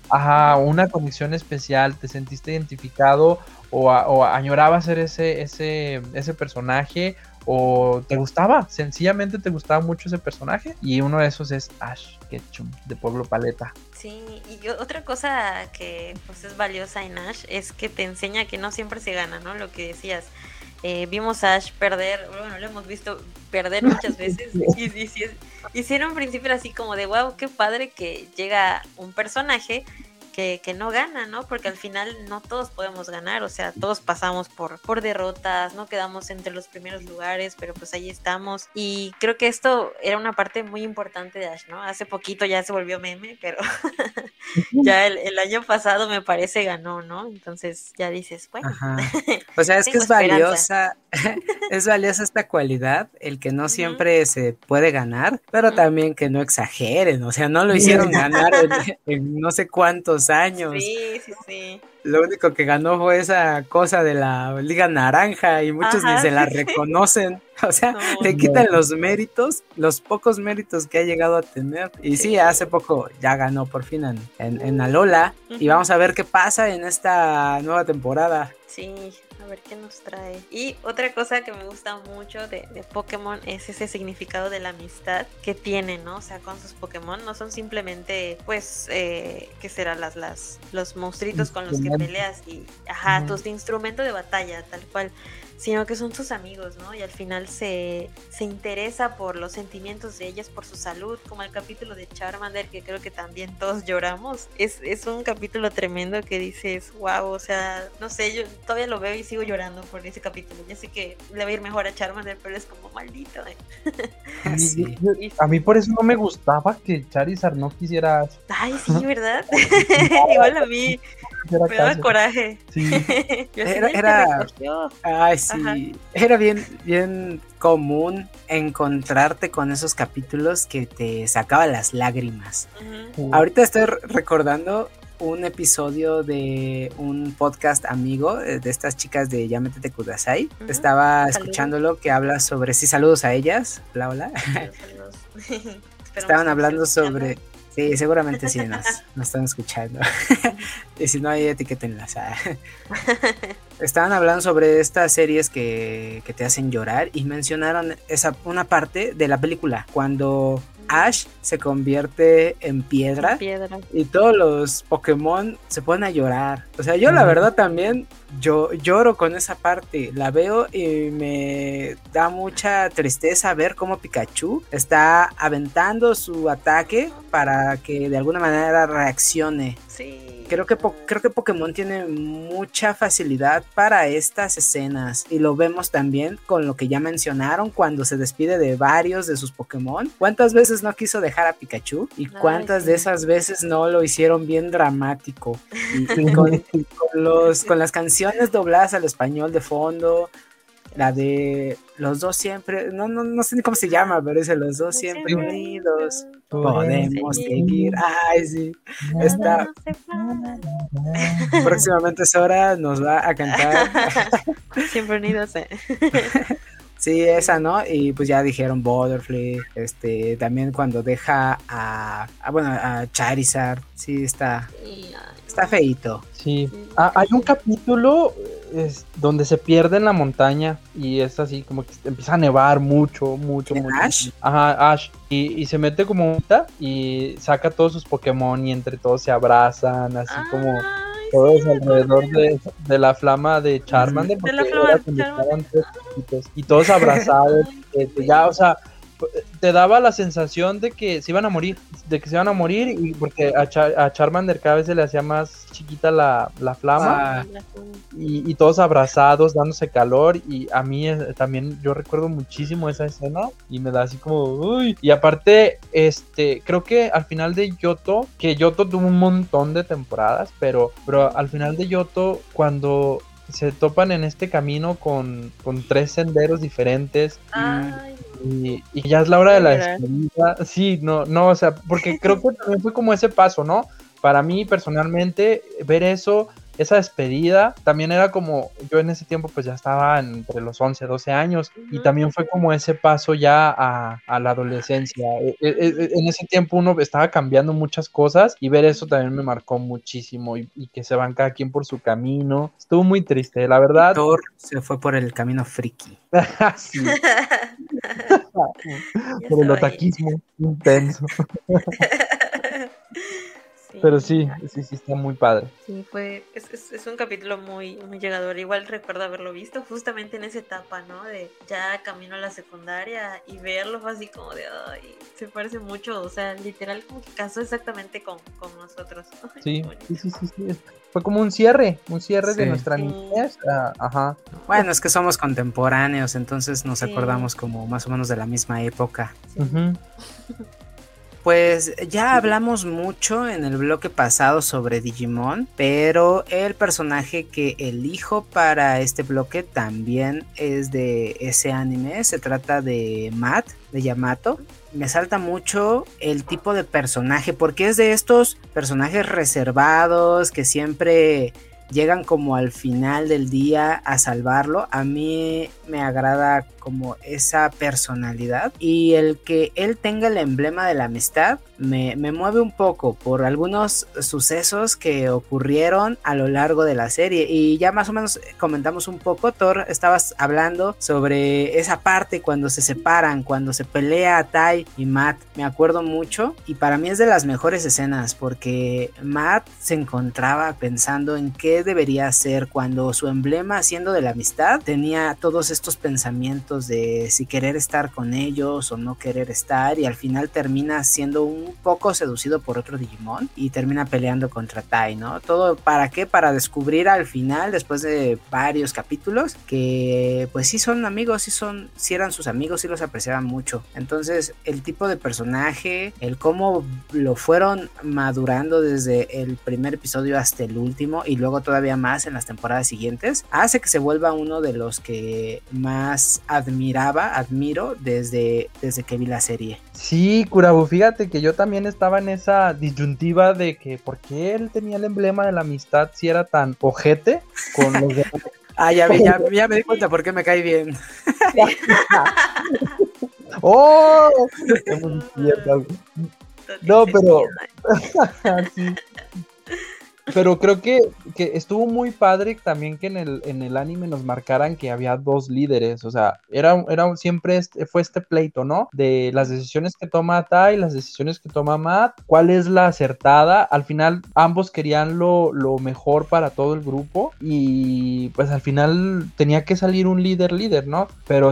Ajá, una conexión especial, te sentiste identificado o, o añorabas ser ese, ese, ese personaje o te gustaba, sencillamente te gustaba mucho ese personaje y uno de esos es Ash Ketchum de Pueblo Paleta. Sí, y otra cosa que pues es valiosa en Ash es que te enseña que no siempre se gana, ¿no? Lo que decías. Eh, vimos a Ash perder, bueno, lo hemos visto perder muchas veces y, y, y, y, si era un principio así como de wow, qué padre que llega un personaje que, no gana, ¿no? Porque al final no todos podemos ganar, o sea, todos pasamos por, por derrotas, no quedamos entre los primeros lugares, pero pues ahí estamos. Y creo que esto era una parte muy importante de Ash, ¿no? Hace poquito ya se volvió meme, pero ya el, año pasado me parece ganó, ¿no? Entonces ya dices, bueno. O sea, es que es valiosa, es valiosa esta cualidad, el que no siempre se puede ganar, pero también que no exageren, o sea, no lo hicieron ganar en no sé cuántos años. Sí, sí, sí. Lo único que ganó fue esa cosa de la Liga Naranja y muchos ni se la reconocen. O sea, le quitan los méritos, los pocos méritos que ha llegado a tener. Y sí, hace poco ya ganó por fin en, en, Alola. Y vamos a ver qué pasa en esta nueva temporada. Sí, ver qué nos trae. Y otra cosa que me gusta mucho de, de, Pokémon es ese significado de la amistad que tiene, ¿no? O sea, con sus Pokémon no son simplemente, pues, eh, ¿qué será? Las, las, los monstruitos con los que peleas y, ajá, tus instrumentos de batalla, tal cual sino que son sus amigos, ¿no? Y al final se, se interesa por los sentimientos de ellas, por su salud, como el capítulo de Charmander, que creo que también todos lloramos. Es, es un capítulo tremendo que dices, wow, o sea, no sé, yo todavía lo veo y sigo llorando por ese capítulo. Ya sé que le va a ir mejor a Charmander, pero es como maldito. ¿eh? A mí por eso no me gustaba que Charizard no quisiera. Ay, sí, ¿verdad? Igual a mí. Me daba coraje. Sí. era, era... Ay, sí. Era bien, bien común encontrarte con esos capítulos que te sacaban las lágrimas. Ahorita estoy recordando un episodio de un podcast amigo eh, de estas chicas de Yamete Kudasai. Estaba escuchándolo que habla sobre, sí, saludos a ellas. Hola, hola. Estaban hablando sobre Sí, seguramente sí nos, están escuchando. y si no, hay etiquetenlas. Estaban hablando sobre estas series que, que, te hacen llorar y mencionaron esa una parte de la película cuando Ash se convierte en piedra, y todos los Pokémon se ponen a llorar. O sea, yo la verdad también yo lloro con esa parte. La veo y me da mucha tristeza ver cómo Pikachu está aventando su ataque para que de alguna manera reaccione. Sí creo que, creo que Pokémon tiene mucha facilidad para estas escenas y lo vemos también con lo que ya mencionaron cuando se despide de varios de sus Pokémon. ¿Cuántas veces no quiso dejar a Pikachu? ¿Y cuántas de esas veces no lo hicieron bien dramático? Y, con, los, con las canciones dobladas al español de fondo, la de los dos siempre, no, no, no sé ni cómo se llama, pero dice los dos siempre unidos, podemos seguir. Ay, sí, está. Próximamente Sora nos va a cantar. siempre unidos, eh. Sí, esa, ¿no? Y pues ya dijeron Butterfly, este, también cuando deja a, bueno, a Charizard, sí, está, está feito. Sí, ah, hay un capítulo es, donde se pierde en la montaña y es así como que empieza a nevar mucho, mucho, mucho. Ash? Ajá, Ash. Y, y, se mete como y saca todos sus Pokémon y entre todos se abrazan, así como todos alrededor de, de, la flama de Charmander. De la flama Y todos abrazados. ya, o sea, te daba la sensación de que se iban a morir. de que se iban a morir y porque a, a Charmander cada vez se le hacía más chiquita la, flama ah. y, todos abrazados dándose calor y a mí eh, también yo recuerdo muchísimo esa escena y me da así como uy y aparte este creo que al final de Yoto que Yoto tuvo un montón de temporadas pero pero al final de Yoto cuando se topan en este camino con, con tres senderos diferentes. Y, ya es la hora de la despedida. Sí, no, no, o sea, porque creo que también fue como ese paso, ¿no? Para mí personalmente, ver eso esa despedida también era como, yo en ese tiempo pues ya estaba entre los 11, 12 años y también fue como ese paso ya a, la adolescencia. E, e, e, en ese tiempo uno estaba cambiando muchas cosas y ver eso también me marcó muchísimo y, que se van cada quien por su camino. Estuvo muy triste, la verdad. Thor se fue por el camino friki. por el otaquismo intenso. Pero sí, sí, sí, está muy padre. Sí, fue, es, es, un capítulo muy, muy llegador. Igual recuerdo haberlo visto justamente en esa etapa, ¿no? De ya camino a la secundaria y verlo fue así como de, ay, se parece mucho, o sea, literal como que casó exactamente con, con nosotros. sí, sí, sí, sí, Fue como un cierre, un cierre de nuestra niñez. Ah, ajá. Bueno, es que somos contemporáneos, entonces nos acordamos como más o menos de la misma época. Pues ya hablamos mucho en el bloque pasado sobre Digimon, pero el personaje que elijo para este bloque también es de ese anime. Se trata de Matt, de Yamato. Me salta mucho el tipo de personaje, porque es de estos personajes reservados que siempre llegan como al final del día a salvarlo. A mí me agrada como esa personalidad y el que él tenga el emblema de la amistad me, mueve un poco por algunos sucesos que ocurrieron a lo largo de la serie. Y ya más o menos comentamos un poco, Thor, estabas hablando sobre esa parte cuando se separan, cuando se pelea Tai y Matt, me acuerdo mucho y para mí es de las mejores escenas porque Matt se encontraba pensando en qué debería hacer cuando su emblema siendo de la amistad tenía todos estos pensamientos de si querer estar con ellos o no querer estar y al final termina siendo un poco seducido por otro Digimon y termina peleando contra Tai, ¿no? Todo para qué? Para descubrir al final, después de varios capítulos, que pues sí son amigos, sí son, sí eran sus amigos, sí los apreciaban mucho. Entonces el tipo de personaje, el cómo lo fueron madurando desde el primer episodio hasta el último y luego todavía más en las temporadas siguientes, hace que se vuelva uno de los que más admiraba, admiro desde, desde que vi la serie. Sí, Curabu, fíjate que yo también estaba en esa disyuntiva de que por qué él tenía el emblema de la amistad si era tan ojete con los Ah, ya, ya, me di cuenta por qué me cae bien. ¡Oh! No, pero. sí. Pero creo que, que, estuvo muy padre también que en el, en el anime nos marcaran que había dos líderes. O sea, era, era siempre este, fue este pleito, ¿no? De las decisiones que toma Tai, las decisiones que toma Matt, cuál es la acertada. Al final, ambos querían lo, lo mejor para todo el grupo. Y pues al final tenía que salir un líder líder, ¿no? Pero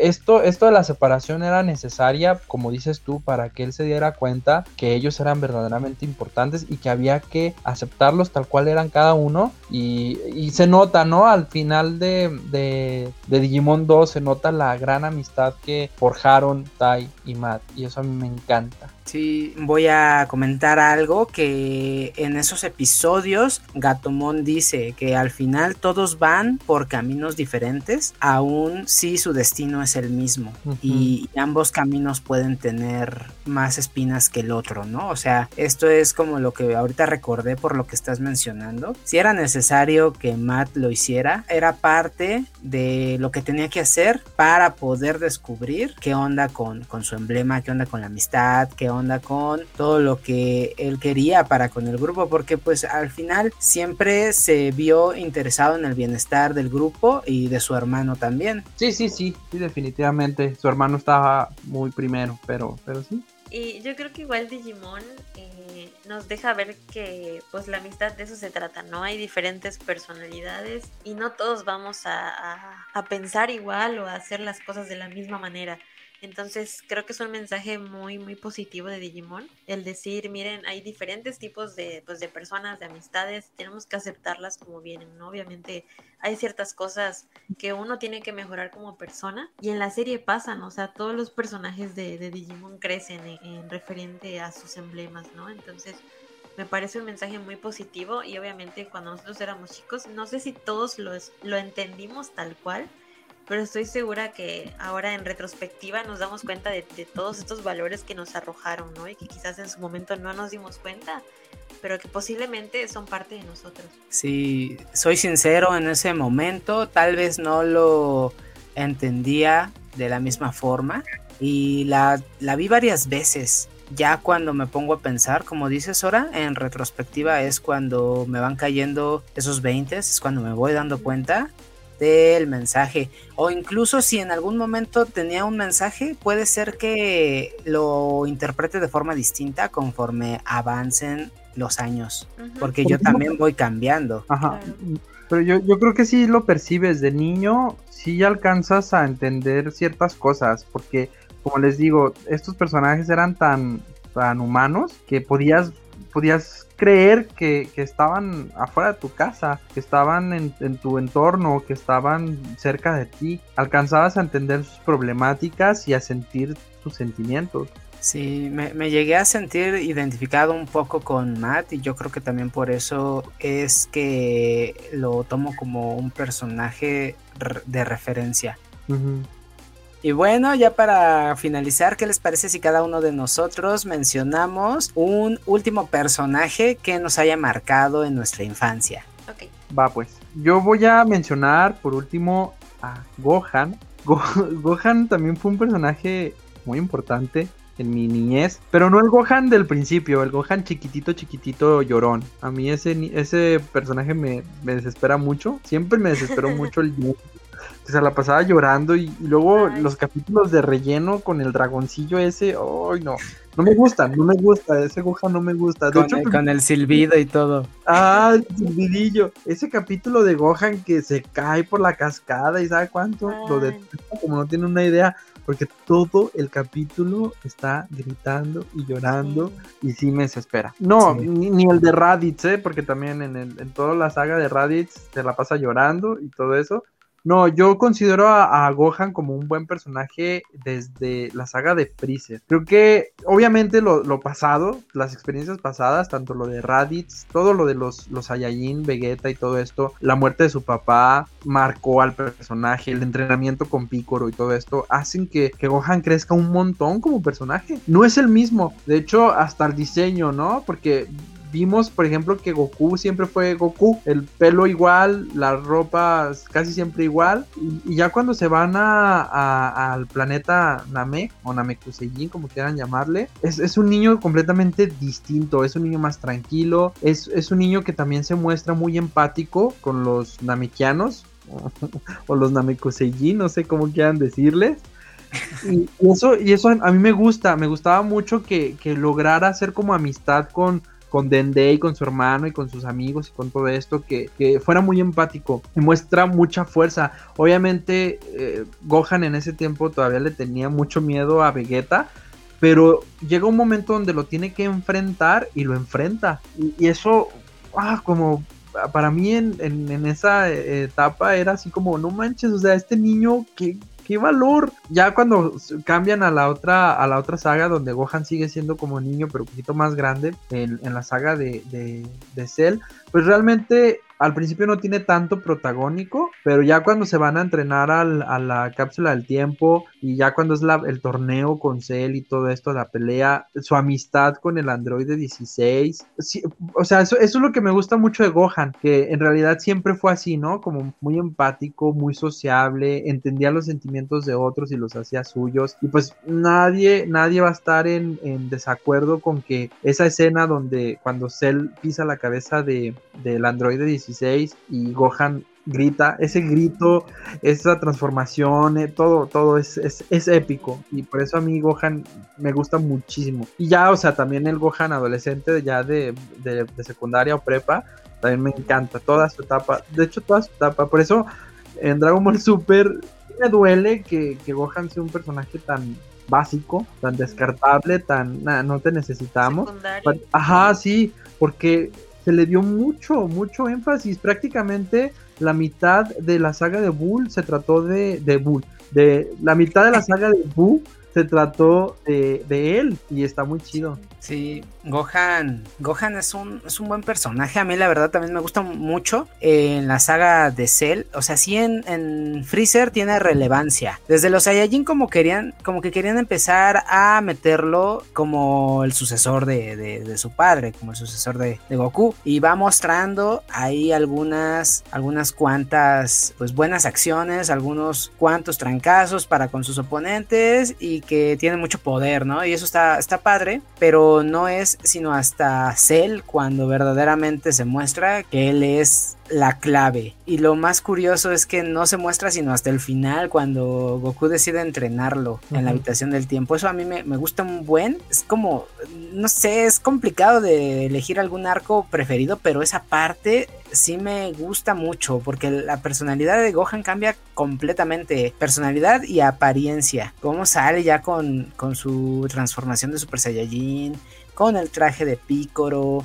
esto, esto de la separación era necesaria, como dices tú, para que él se diera cuenta que ellos eran verdaderamente importantes y que había que aceptar tal cual eran cada uno. Y, se nota, ¿no? Al final de, de, de, Digimon 2 se nota la gran amistad que forjaron Tai y Matt. Y eso a mí me encanta. Sí, voy a comentar algo que en esos episodios Gatomon dice que al final todos van por caminos diferentes, aun si su destino es el mismo y, ambos caminos pueden tener más espinas que el otro, ¿no? O sea, esto es como lo que ahorita recordé por lo que estás mencionando. Si era necesario que Matt lo hiciera, era parte de lo que tenía que hacer para poder descubrir qué onda con, con su emblema, qué onda con la amistad, qué onda con todo lo que él quería para con el grupo, porque pues al final siempre se vio interesado en el bienestar del grupo y de su hermano también. Sí, sí, sí, sí, definitivamente. Su hermano estaba muy primero, pero, pero sí. Y yo creo que igual Digimon eh, nos deja ver que pues la amistad de eso se trata, ¿no? Hay diferentes personalidades y no todos vamos a, a pensar igual o a hacer las cosas de la misma manera. Entonces creo que es un mensaje muy, muy positivo de Digimon. El decir, miren, hay diferentes tipos de, pues, de personas, de amistades, tenemos que aceptarlas como vienen, ¿no? Obviamente hay ciertas cosas que uno tiene que mejorar como persona y en la serie pasan, o sea, todos los personajes de, Digimon crecen en, referente a sus emblemas, ¿no? Entonces me parece un mensaje muy positivo y obviamente cuando nosotros éramos chicos, no sé si todos los, lo entendimos tal cual, pero estoy segura que ahora en retrospectiva nos damos cuenta de, todos estos valores que nos arrojaron, ¿no? Y que quizás en su momento no nos dimos cuenta, pero que posiblemente son parte de nosotros. Sí, soy sincero, en ese momento tal vez no lo entendía de la misma forma y la, la vi varias veces. Ya cuando me pongo a pensar, como dices ahora, en retrospectiva es cuando me van cayendo esos 20, es cuando me voy dando cuenta del mensaje. O incluso si en algún momento tenía un mensaje, puede ser que lo interprete de forma distinta conforme avancen los años. Porque yo también voy cambiando. Ajá. Pero yo, yo creo que si lo percibes de niño, sí alcanzas a entender ciertas cosas. Porque, como les digo, estos personajes eran tan, tan humanos que podías, podías creer que, estaban afuera de tu casa, que estaban en, tu entorno, que estaban cerca de ti. Alcanzabas a entender sus problemáticas y a sentir sus sentimientos. Sí, me, me, llegué a sentir identificado un poco con Matt y yo creo que también por eso es que lo tomo como un personaje de referencia. Y bueno, ya para finalizar, ¿qué les parece si cada uno de nosotros mencionamos un último personaje que nos haya marcado en nuestra infancia? Ok. Va pues, yo voy a mencionar por último a Gohan. Gohan también fue un personaje muy importante en mi niñez, pero no el Gohan del principio, el Gohan chiquitito, chiquitito, llorón. A mí ese, ese personaje me, me desespera mucho, siempre me desesperó mucho el se la pasaba llorando y, luego los capítulos de relleno con el dragoncillo ese, ay no, no me gusta, no me gusta, ese Gohan no me gusta. con, el, con, el, silbido y todo. Ah, el silbidillo. Ese capítulo de Gohan que se cae por la cascada y sabe cuánto, lo de como no tiene una idea, porque todo el capítulo está gritando y llorando y sí me desespera. No, ni, el de Raditz, ¿eh? porque también en, el, en toda la saga de Raditz se la pasa llorando y todo eso. No, yo considero a, Gohan como un buen personaje desde la saga de Freezer. Creo que obviamente lo, pasado, las experiencias pasadas, tanto lo de Raditz, todo lo de los, los Saiyajin, Vegeta y todo esto, la muerte de su papá marcó al personaje, el entrenamiento con Piccolo y todo esto, hacen que, que Gohan crezca un montón como personaje. No es el mismo, de hecho hasta el diseño, ¿no? Porque vimos, por ejemplo, que Goku siempre fue Goku, el pelo igual, la ropa casi siempre igual, y, ya cuando se van a, al planeta Namek, o Namekusei, como quieran llamarle, es, un niño completamente distinto, es un niño más tranquilo, es, es un niño que también se muestra muy empático con los namekianos, o los Namekusei, no sé cómo quieran decirles. Y, eso, y eso a mí me gusta, me gustaba mucho que, que lograra hacer como amistad con, con Dende y con su hermano y con sus amigos y con todo esto, que, fuera muy empático y muestra mucha fuerza. Obviamente eh, Gohan en ese tiempo todavía le tenía mucho miedo a Vegeta, pero llega un momento donde lo tiene que enfrentar y lo enfrenta. Y, eso, ah, como para mí en, en, esa etapa era así como, no manches, o sea, este niño, que qué valor. Ya cuando cambian a la otra, a la otra saga donde Gohan sigue siendo como niño, pero un poquito más grande, en, la saga de, de, de Cell, pues realmente al principio no tiene tanto protagónico, pero ya cuando se van a entrenar a la cápsula del tiempo y ya cuando es el torneo con Cell y todo esto, la pelea, su amistad con el androide 16, o sea, eso, eso, es lo que me gusta mucho de Gohan, que en realidad siempre fue así, ¿no? Como muy empático, muy sociable, entendía los sentimientos de otros y los hacía suyos, y pues nadie, nadie va a estar en, en desacuerdo con que esa escena donde cuando Cell pisa la cabeza de, del androide 16, y Gohan grita, ese grito, esa transformación, eh, todo, todo es, es, épico. Y por eso a mí Gohan me gusta muchísimo. Y ya, o sea, también el Gohan adolescente ya de, de, secundaria o prepa, también me encanta, toda su etapa. De hecho, toda su etapa. Por eso en Dragon Ball Super me duele que, que Gohan sea un personaje tan, básico, tan descartable, tan no te necesitamos. Ajá, sí, porque se le dio mucho, mucho énfasis. Prácticamente la mitad de la saga de Bull se trató de, de Bull. De la mitad de la saga de Boo se trató de, de él y está muy chido. Sí, Gohan, Gohan es un, es un buen personaje. A mí la verdad también me gusta mucho en la saga de Cell. O sea, sí en, Freezer tiene relevancia. Desde los Saiyajin como querían, como que querían empezar a meterlo como el sucesor de, su padre, como el sucesor de, Goku. Y va mostrando ahí algunas, algunas cuantas, pues buenas acciones, algunos cuantos trancazos para con sus oponentes y que tiene mucho poder, ¿no? Y eso está, está padre, pero no es sino hasta Cell cuando verdaderamente se muestra que él es la clave. Y lo más curioso es que no se muestra sino hasta el final cuando Goku decide entrenarlo en la habitación del tiempo. Eso a mí me, gusta un buen. Es como, no sé, es complicado de elegir algún arco preferido, pero esa parte sí me gusta mucho porque la personalidad de Gohan cambia completamente. Personalidad y apariencia. Cómo sale ya con, con su transformación de Super Saiyajin, con el traje de Picoro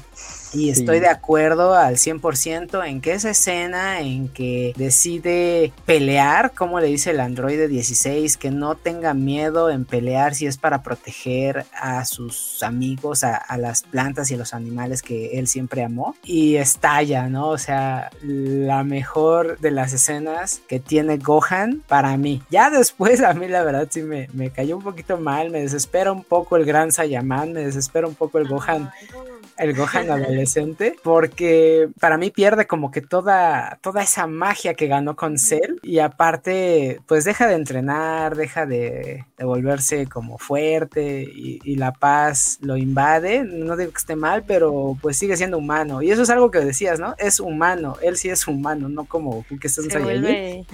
y estoy de acuerdo al 100% en que esa escena en que decide pelear, como le dice el androide 16, que no tenga miedo en pelear si es para proteger a sus amigos, a, las plantas y a los animales que él siempre amó. Y estalla, ¿no? O sea, la mejor de las escenas que tiene Gohan para mí. Ya después a mí la verdad sí me, me cayó un poquito mal, me desespera un poco el gran Saiyaman, me desespera un poco el Gohan el Gohan adolescente, porque para mí pierde como que toda, toda esa magia que ganó con Cell y aparte pues deja de entrenar, deja de, volverse como fuerte y, la paz lo invade, no digo que esté mal, pero pues sigue siendo humano. Y eso es algo que decías, ¿no? Es humano, él sí es humano, no como que estás se vuelve,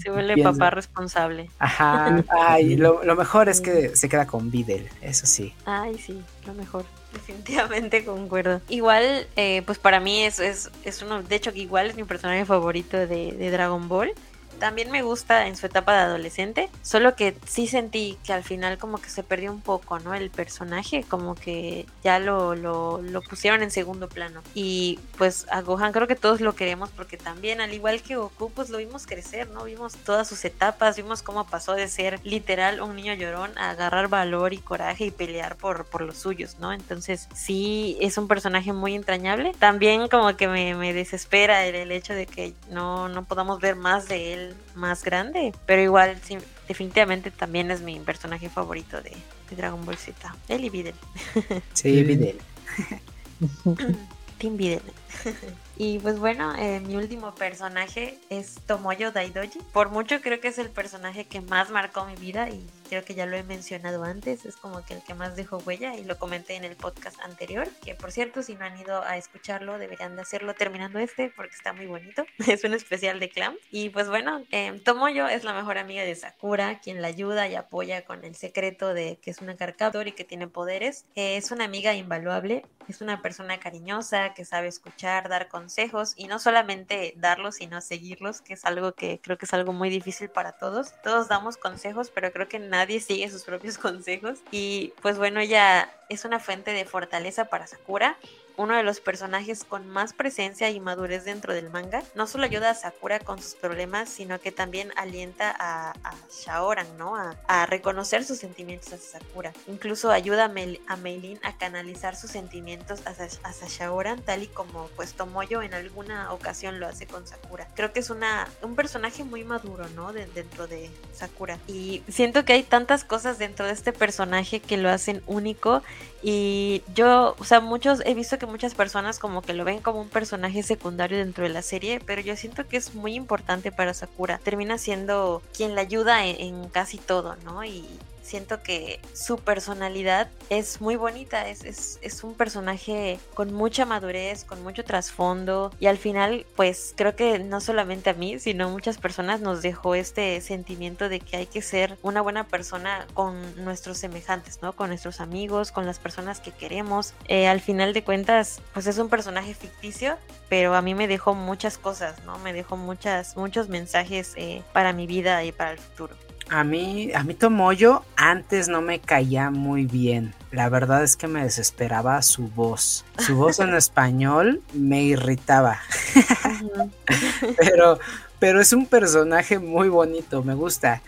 se vuelve papá responsable. Ajá, ay, lo, lo mejor es que se queda con Videl, eso sí. Ay, sí, lo mejor. Definitivamente concuerdo. Igual, eh, pues para mí es, es, es uno, de hecho que igual es mi personaje favorito de, de Dragon Ball. También me gusta en su etapa de adolescente, solo que sí sentí que al final como que se perdió un poco, ¿no? El personaje, como que ya lo, lo, lo pusieron en segundo plano. Y pues a Gohan creo que todos lo queremos porque también, al igual que Goku, pues lo vimos crecer, ¿no? Vimos todas sus etapas, vimos cómo pasó de ser literal un niño llorón a agarrar valor y coraje y pelear por, por los suyos, ¿no? Entonces sí es un personaje muy entrañable. También como que me, me desespera el, el hecho de que no, no podamos ver más de él más grande. Pero igual, definitivamente también es mi personaje favorito de, Dragon Ball Z. Él y Videl. Sí, Videl. Team Videl. Y pues bueno, eh, mi último personaje es Tomoyo Daidoji. Por mucho creo que es el personaje que más marcó mi vida y creo que ya lo he mencionado antes. Es como que el que más dejó huella y lo comenté en el podcast anterior. Que por cierto, si no han ido a escucharlo, deberían de hacerlo terminando este porque está muy bonito. Es un especial de Clam. Y pues bueno, eh, Tomoyo es la mejor amiga de Sakura, quien la ayuda y apoya con el secreto de que es una carcaptor y que tiene poderes. Eh, es una amiga invaluable. Es una persona cariñosa que sabe escuchar, dar consejos y no solamente darlos, sino seguirlos, que es algo que creo que es algo muy difícil para todos. Todos damos consejos, pero creo que nadie sigue sus propios consejos. Y pues bueno, ella es una fuente de fortaleza para Sakura uno de los personajes con más presencia y madurez dentro del manga, no solo ayuda a Sakura con sus problemas, sino que también alienta a, a Shaoran, ¿no? A, reconocer sus sentimientos hacia Sakura. Incluso ayuda a, Mel, a Meilin a canalizar sus sentimientos hacia, hacia, Shaoran, tal y como pues Tomoyo en alguna ocasión lo hace con Sakura. Creo que es una, un personaje muy maduro, ¿no? dentro de Sakura. Y siento que hay tantas cosas dentro de este personaje que lo hacen único y yo, o sea, muchos, he visto que muchas personas como que lo ven como un personaje secundario dentro de la serie, pero yo siento que es muy importante para Sakura. Termina siendo quien la ayuda en, en casi todo, ¿no? Y, siento que su personalidad es muy bonita, es, es, es, un personaje con mucha madurez, con mucho trasfondo y al final pues creo que no solamente a mí, sino a muchas personas nos dejó este sentimiento de que hay que ser una buena persona con nuestros semejantes, ¿no? Con nuestros amigos, con las personas que queremos. Eh, al final de cuentas pues es un personaje ficticio, pero a mí me dejó muchas cosas, ¿no? Me dejó muchas, muchos mensajes eh, para mi vida y para el futuro. A mí, a mí Tomoyo antes no me caía muy bien. La verdad es que me desesperaba su voz. Su voz en español me irritaba. pero, pero es un personaje muy bonito, me gusta.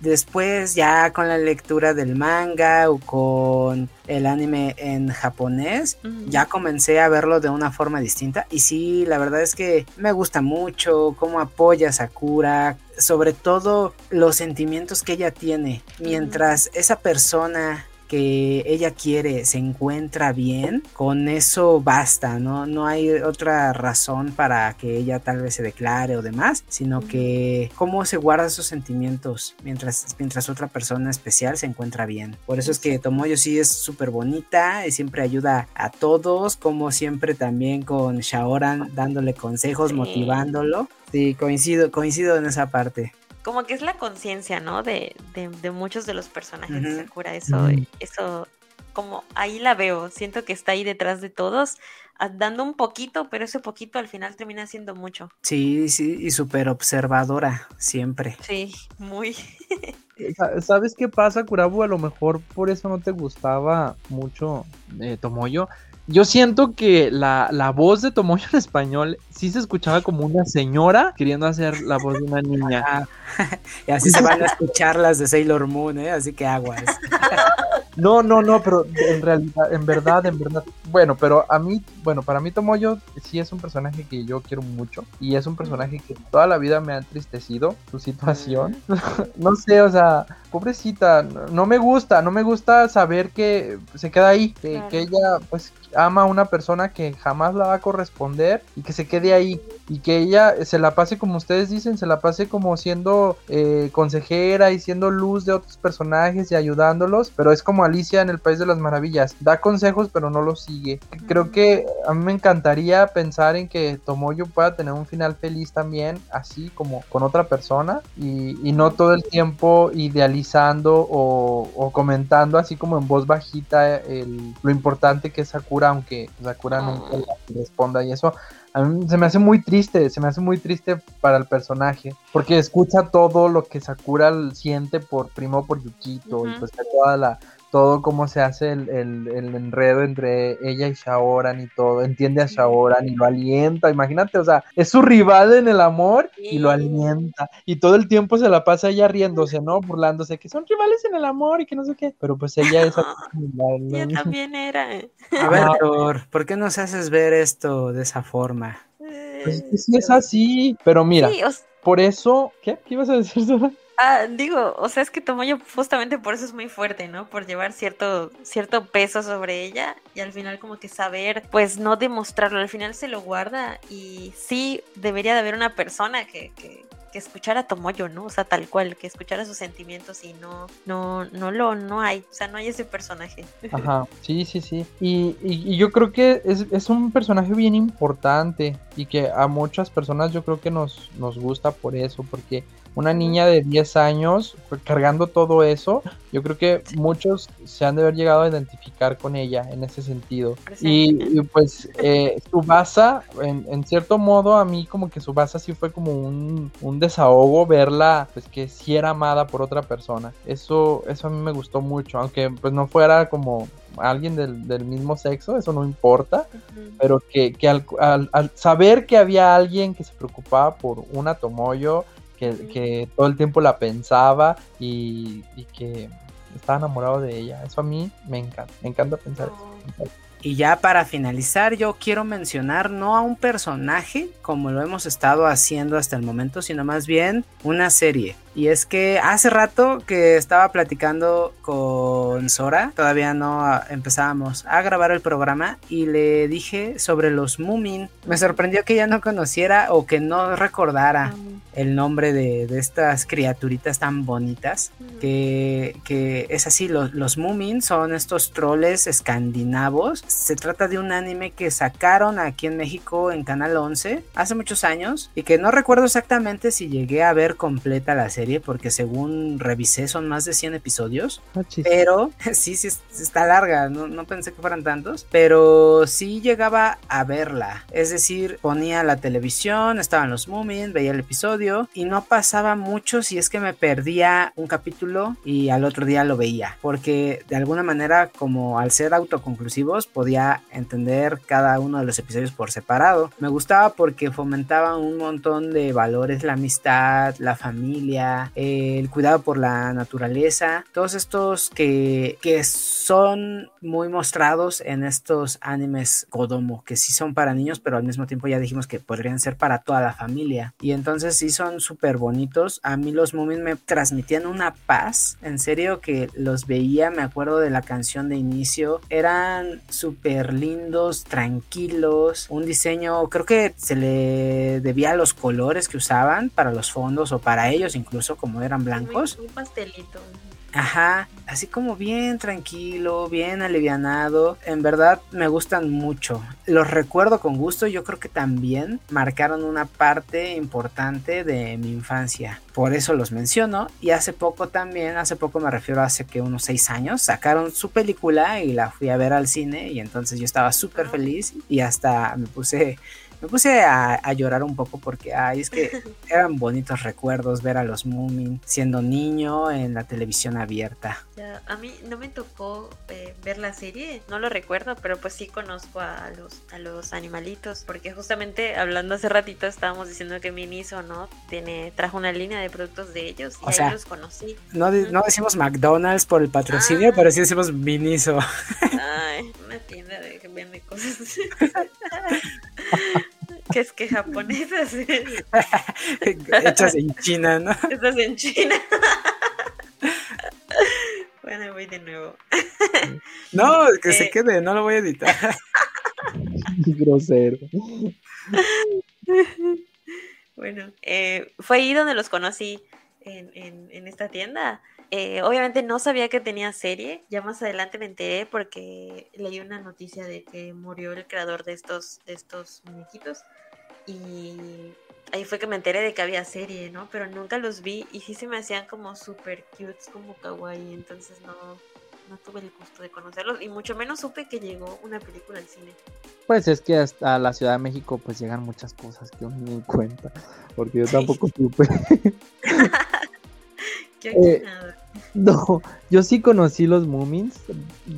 Después ya con la lectura del manga o con el anime en japonés, ya comencé a verlo de una forma distinta y sí, la verdad es que me gusta mucho cómo apoya a Sakura, sobre todo los sentimientos que ella tiene, mientras esa persona que ella quiere se encuentra bien, con eso basta, ¿no? No hay otra razón para que ella tal vez se declare o demás, sino que cómo se guarda esos sentimientos mientras, mientras otra persona especial se encuentra bien. Por eso es que Tomoyo sí es súper bonita y siempre ayuda a todos, como siempre también con Shaoran dándole consejos, motivándolo. Sí, coincido, coincido en esa parte como que es la conciencia, ¿no? De, de, muchos de los personajes de Sakura. Eso, eso, como ahí la veo. Siento que está ahí detrás de todos, dando un poquito, pero ese poquito al final termina siendo mucho. Sí, sí, y súper observadora, siempre. Sí, muy. ¿Sabes qué pasa, Kurabu? A lo mejor por eso no te gustaba mucho eh, Tomoyo yo siento que la, la, voz de Tomoyo en español sí se escuchaba como una señora queriendo hacer la voz de una niña. y así se van a escuchar las de Sailor Moon, ¿eh? Así que aguas. No, no, no, pero en realidad, en verdad, en verdad. Bueno, pero a mí, bueno, para mí Tomoyo sí es un personaje que yo quiero mucho y es un personaje que toda la vida me ha entristecido su situación. no sé, o sea, pobrecita, no me gusta, no me gusta saber que se queda ahí, que, que ella pues ama a una persona que jamás la va a corresponder y que se quede ahí y que ella se la pase como ustedes dicen, se la pase como siendo eh, consejera y siendo luz de otros personajes y ayudándolos, pero es como Alicia en el País de las Maravillas, da consejos pero no los sigue. Creo que a mí me encantaría pensar en que Tomoyo pueda tener un final feliz también, así como con otra persona y, y no todo el tiempo idealizando o, o, comentando así como en voz bajita el, lo importante que es Sakura, aunque Sakura nunca responda y eso a mí se me hace muy triste, se me hace muy triste para el personaje, porque escucha todo lo que Sakura siente por primo por Yukito y pues toda la todo cómo se hace el, enredo entre ella y Shaoran y todo, entiende a Shaoran y lo alienta, imagínate, o sea, es su rival en el amor y lo alienta, y todo el tiempo se la pasa ella riéndose, ¿no? Burlándose, que son rivales en el amor y que no sé qué, pero pues ella es... ella también era. A ver, Thor, ¿por qué nos haces ver esto de esa forma? Pues es sí es así, pero mira, por eso, ¿qué? ¿Qué ibas a decir, Sora? Ah, digo, o sea, es que Tomoyo justamente por eso es muy fuerte, ¿no? Por llevar cierto, cierto peso sobre ella y al final como que saber, pues no demostrarlo, al final se lo guarda y sí debería de haber una persona que, que, que escuchara a Tomoyo, ¿no? O sea, tal cual, que escuchara sus sentimientos y no, no, no lo, no hay, o sea, no hay ese personaje. Ajá, sí, sí, sí. Y, y, yo creo que es, es, un personaje bien importante y que a muchas personas yo creo que nos, nos gusta por eso, porque una niña de 10 años cargando todo eso, yo creo que muchos se han de haber llegado a identificar con ella en ese sentido. Y, pues eh, Subasa, en, en, cierto modo, a mí como que Subasa sí fue como un, un, desahogo verla, pues que sí era amada por otra persona. Eso, eso a mí me gustó mucho, aunque pues no fuera como alguien del, del, mismo sexo, eso no importa, pero que, que al, al, al, saber que había alguien que se preocupaba por una Tomoyo, que, todo el tiempo la pensaba y, que estaba enamorado de ella. Eso a mí me encanta, me encanta pensar eso. Y ya para finalizar, yo quiero mencionar no a un personaje como lo hemos estado haciendo hasta el momento, sino más bien una serie. Y es que hace rato que estaba platicando con Sora, todavía no empezábamos a grabar el programa y le dije sobre los Moomin. Me sorprendió que ella no conociera o que no recordara el nombre de, estas criaturitas tan bonitas. Que, que es así, los, los Moomin son estos troles escandinavos. Se trata de un anime que sacaron aquí en México en Canal 11 hace muchos años y que no recuerdo exactamente si llegué a ver completa la serie porque según revisé son más de 100 episodios. Ah, pero sí, sí, está larga, no, pensé que fueran tantos, pero sí llegaba a verla. Es decir, ponía la televisión, estaban los Moomin, veía el episodio y no pasaba mucho si es que me perdía un capítulo y al otro día lo veía, porque de alguna manera como al ser autoconclusivos podía entender cada uno de los episodios por separado. Me gustaba porque fomentaba un montón de valores, la amistad, la familia, el cuidado por la naturaleza, todos estos que, que son muy mostrados en estos animes Kodomo, que sí son para niños, pero al mismo tiempo ya dijimos que podrían ser para toda la familia. Y entonces sí son súper bonitos. A mí los Moomin me transmitían una paz. En serio que los veía, me acuerdo de la canción de inicio. Eran súper lindos, tranquilos. Un diseño, creo que se le debía a los colores que usaban para los fondos o para ellos incluso como eran blancos. Un pastelito. Ajá, así como bien tranquilo, bien alivianado. En verdad me gustan mucho. Los recuerdo con gusto. Yo creo que también marcaron una parte importante de mi infancia. Por eso los menciono. Y hace poco también, hace poco me refiero a hace que unos seis años, sacaron su película y la fui a ver al cine. Y entonces yo estaba súper ah. feliz y hasta me puse me puse a, llorar un poco porque, ay, es que eran bonitos recuerdos ver a los Moomin siendo niño en la televisión abierta. a mí no me tocó eh, ver la serie, no lo recuerdo, pero pues sí conozco a los, a los animalitos, porque justamente hablando hace ratito estábamos diciendo que Miniso, ¿no? Tiene, trajo una línea de productos de ellos y ahí los conocí. No, no decimos McDonald's por el patrocinio, ah. pero sí decimos Miniso. Ay, una tienda de que vende cosas. que es que japonesas. Hechas en China, ¿no? Hechas en China. bueno, voy de nuevo. no, que se eh, quede, no lo voy a editar. Grosero. bueno, eh, fue ahí donde los conocí en, en, en esta tienda. Eh, obviamente no sabía que tenía serie, ya más adelante me enteré porque leí una noticia de que murió el creador de estos, de estos muñequitos y ahí fue que me enteré de que había serie, ¿no? Pero nunca los vi y sí se me hacían como super cute, como kawaii, entonces no, no tuve el gusto de conocerlos y mucho menos supe que llegó una película al cine. Pues es que hasta la Ciudad de México pues llegan muchas cosas que uno ni cuenta, porque yo tampoco supe. Eh, no, yo sí conocí los Moomins.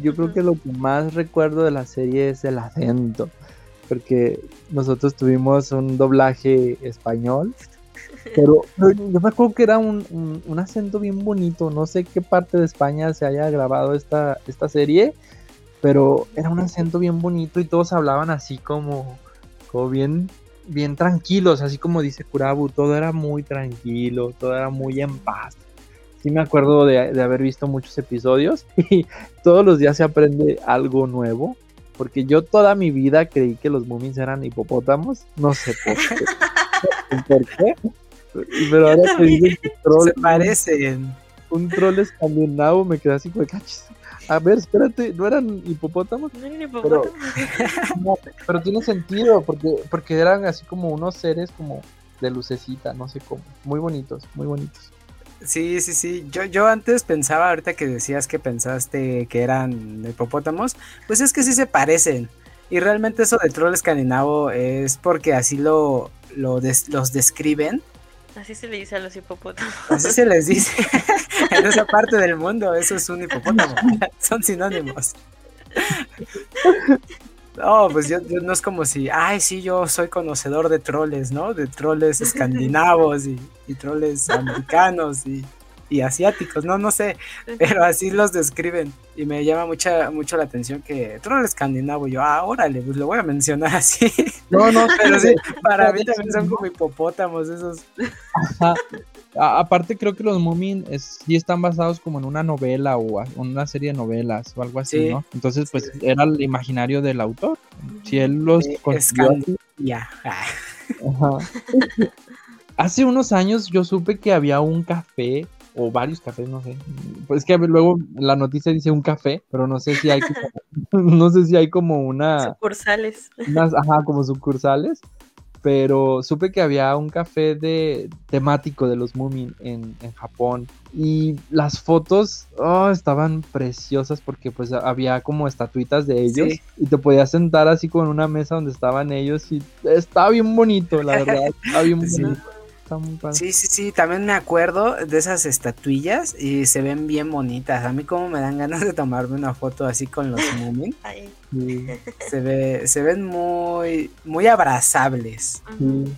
Yo creo que lo que más recuerdo de la serie es el acento. Porque nosotros tuvimos un doblaje español. Pero yo me acuerdo que era un, acento bien bonito. No sé qué parte de España se haya grabado esta, esta serie. Pero era un acento bien bonito y todos hablaban así como, como bien, bien tranquilos. Así como dice Kurabu, todo era muy tranquilo, todo era muy en paz sí me acuerdo de, haber visto muchos episodios y todos los días se aprende algo nuevo. Porque yo toda mi vida creí que los Moomins eran hipopótamos. No sé por qué. ¿Por qué? Pero ahora te digo que troll, se parecen. Un, troll escandinavo me quedé así como A ver, espérate, ¿no eran hipopótamos? No eran hipopótamos. Pero, pero tiene sentido, porque, porque eran así como unos seres como de lucecita, no sé cómo. Muy bonitos, muy bonitos. Sí, sí, sí. Yo, yo antes pensaba, ahorita que decías que pensaste que eran hipopótamos, pues es que sí se parecen. Y realmente eso de troll escandinavo es porque así lo, lo los describen. Así se le dice a los hipopótamos. Así se les dice. en esa parte del mundo, eso es un hipopótamo. Son sinónimos. No, pues yo, no es como si, ay, sí, yo soy conocedor de troles, ¿no? De troles escandinavos y, y troles americanos y, y, asiáticos, no, no sé, pero así los describen y me llama mucha, mucho la atención que troll escandinavo, yo, ah, órale, pues lo voy a mencionar así. No, no, pero sí, para mí también son como hipopótamos esos. Ajá aparte creo que los Moomin sí están basados como en una novela o una serie de novelas o algo así, ¿no? Entonces pues era el imaginario del autor. Si él los ya. Hace unos años yo supe que había un café o varios cafés, no sé. Pues que luego la noticia dice un café, pero no sé si hay como, no sé si hay como una sucursales. ajá, como sucursales pero supe que había un café de temático de los Moomin en, Japón. Y las fotos oh, estaban preciosas porque pues había como estatuitas de ellos y te podías sentar así con una mesa donde estaban ellos y estaba bien bonito, la verdad, estaba bien bonito. Está muy padre. Sí, sí, sí, también me acuerdo de esas estatuillas y se ven bien bonitas. A mí como me dan ganas de tomarme una foto así con los Moomin. Se ve, se ven muy, muy abrazables.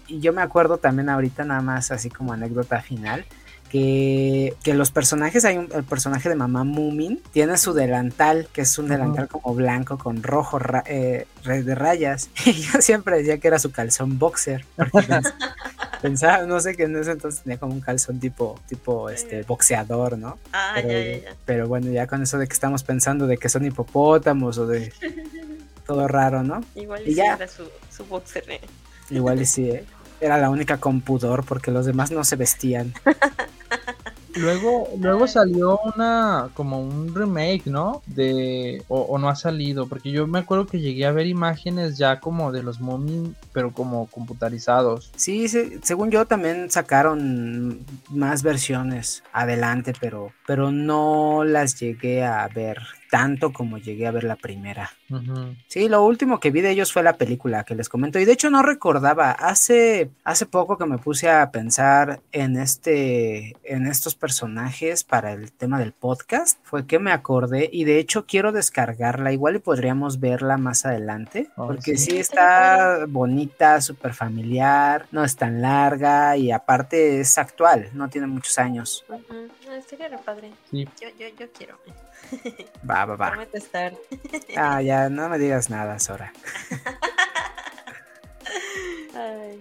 Y yo me acuerdo también ahorita nada más así como anécdota final que, los personajes, hay un el personaje de mamá Moomin, tiene su delantal, que es un delantal como blanco con rojo eh, de rayas. Y yo siempre decía que era su calzón boxer. pensaba, no sé, que en ese entonces tenía como un calzón tipo, tipo este, boxeador, ¿no? Ah, pero, ya, ya, pero bueno, ya con eso de que estamos pensando de que son hipopótamos o de todo raro, ¿no? Igual y, ya. era su, su boxer. ¿eh? Igual y sí, ¿eh? Era la única con pudor porque los demás no se vestían. Luego, luego salió una, como un remake, ¿no? De, o, no ha salido, porque yo me acuerdo que llegué a ver imágenes ya como de los Moomin, pero como computarizados. Sí, según yo también sacaron más versiones adelante, pero, pero no las llegué a ver tanto como llegué a ver la primera. Sí, lo último que vi de ellos fue la película que les comento. Y de hecho no recordaba. Hace, hace poco que me puse a pensar en este. en estos personajes para el tema del podcast. Fue que me acordé. Y de hecho quiero descargarla. Igual y podríamos verla más adelante. Oh, porque sí, está bonita, súper familiar. No es tan larga. Y aparte es actual. No tiene muchos años. Sería padre. Yo, yo, yo quiero. Va, va, va. Prometo estar. Ah, ya, no me digas nada, Sora.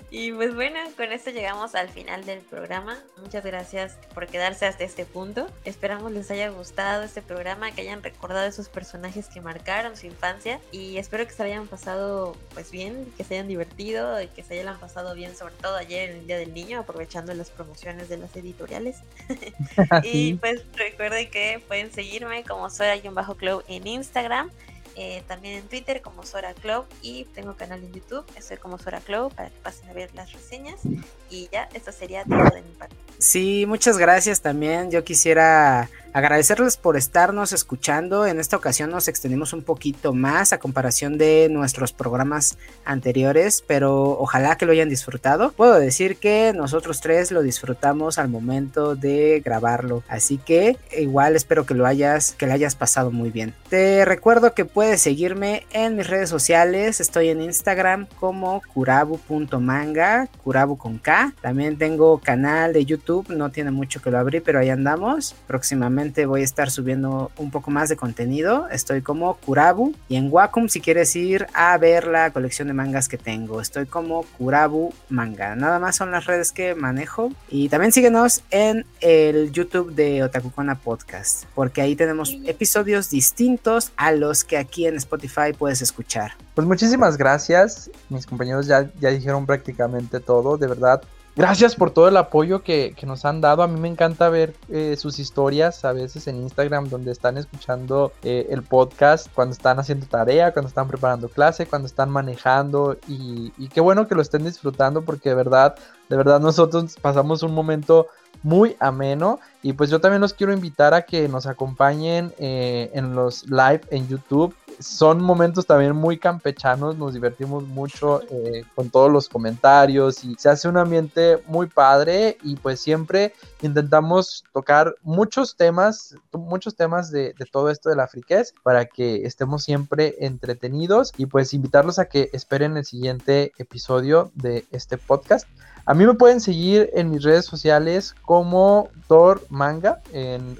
y pues bueno, con esto llegamos al final del programa. Muchas gracias por quedarse hasta este punto. Esperamos les haya gustado este programa, que hayan recordado esos personajes que marcaron su infancia y espero que se hayan pasado pues bien, que se hayan divertido y que se hayan pasado bien, sobre todo ayer en el Día del Niño, aprovechando las promociones de las editoriales. y pues recuerden que pueden seguirme como Bajo Club en Instagram eh, también en Twitter como Sora Club y tengo canal en YouTube, estoy como Sora Club para que pasen a ver las reseñas y ya, esto sería todo de mi parte. Sí, muchas gracias también. Yo quisiera agradecerles por estarnos escuchando. En esta ocasión nos extendimos un poquito más a comparación de nuestros programas anteriores, pero ojalá que lo hayan disfrutado. Puedo decir que nosotros tres lo disfrutamos al momento de grabarlo, así que igual espero que lo hayas que lo hayas pasado muy bien. Te recuerdo que puedes seguirme en mis redes sociales. Estoy en Instagram como curabu.manga, curabu con K. También tengo canal de YouTube, no tiene mucho que lo abrí, pero ahí andamos. Próximamente voy a estar subiendo un poco más de contenido. Estoy como Kurabu y en Wacom si quieres ir a ver la colección de mangas que tengo. Estoy como Kurabu Manga. Nada más son las redes que manejo. Y también síguenos en el YouTube de Otakukona Podcast, porque ahí tenemos episodios distintos a los que aquí en Spotify puedes escuchar. Pues muchísimas gracias. Mis compañeros ya, ya dijeron prácticamente todo. De verdad, Gracias por todo el apoyo que, nos han dado. A mí me encanta ver eh, sus historias a veces en Instagram donde están escuchando eh, el podcast, cuando están haciendo tarea, cuando están preparando clase, cuando están manejando y, y, qué bueno que lo estén disfrutando porque de verdad, de verdad nosotros pasamos un momento muy ameno y pues yo también los quiero invitar a que nos acompañen eh, en los live en YouTube. Son momentos también muy campechanos, nos divertimos mucho eh, con todos los comentarios y se hace un ambiente muy padre y pues siempre intentamos tocar muchos temas, muchos temas de, todo esto de la friquez para que estemos siempre entretenidos y pues invitarlos a que esperen el siguiente episodio de este podcast. A mí me pueden seguir en mis redes sociales como Thor Manga.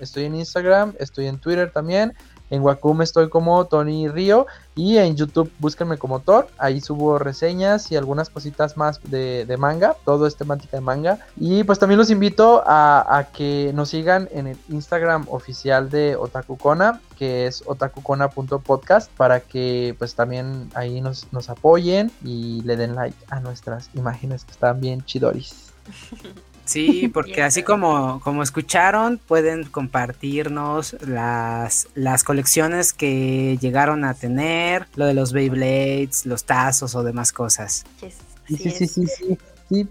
estoy en Instagram, estoy en Twitter también. En Wacom estoy como Tony Río y en YouTube búsquenme como Thor. Ahí subo reseñas y algunas cositas más de, manga. Todo es temática de manga. Y pues también los invito a, que nos sigan en el Instagram oficial de Otakukona, que es otakukona.podcast, para que pues también ahí nos, nos apoyen y le den like a nuestras imágenes que están bien chidoris. Sí, porque así como, como escucharon, pueden compartirnos las, las colecciones que llegaron a tener, lo de los Beyblades, los tazos o demás cosas. sí, sí, sí, sí, sí, sí,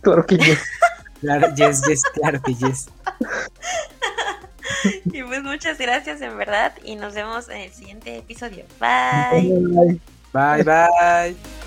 Claro que yes. Claro, yes, yes, claro que yes. Y pues muchas gracias en verdad y nos vemos en el siguiente episodio. Bye. Bye, bye. bye.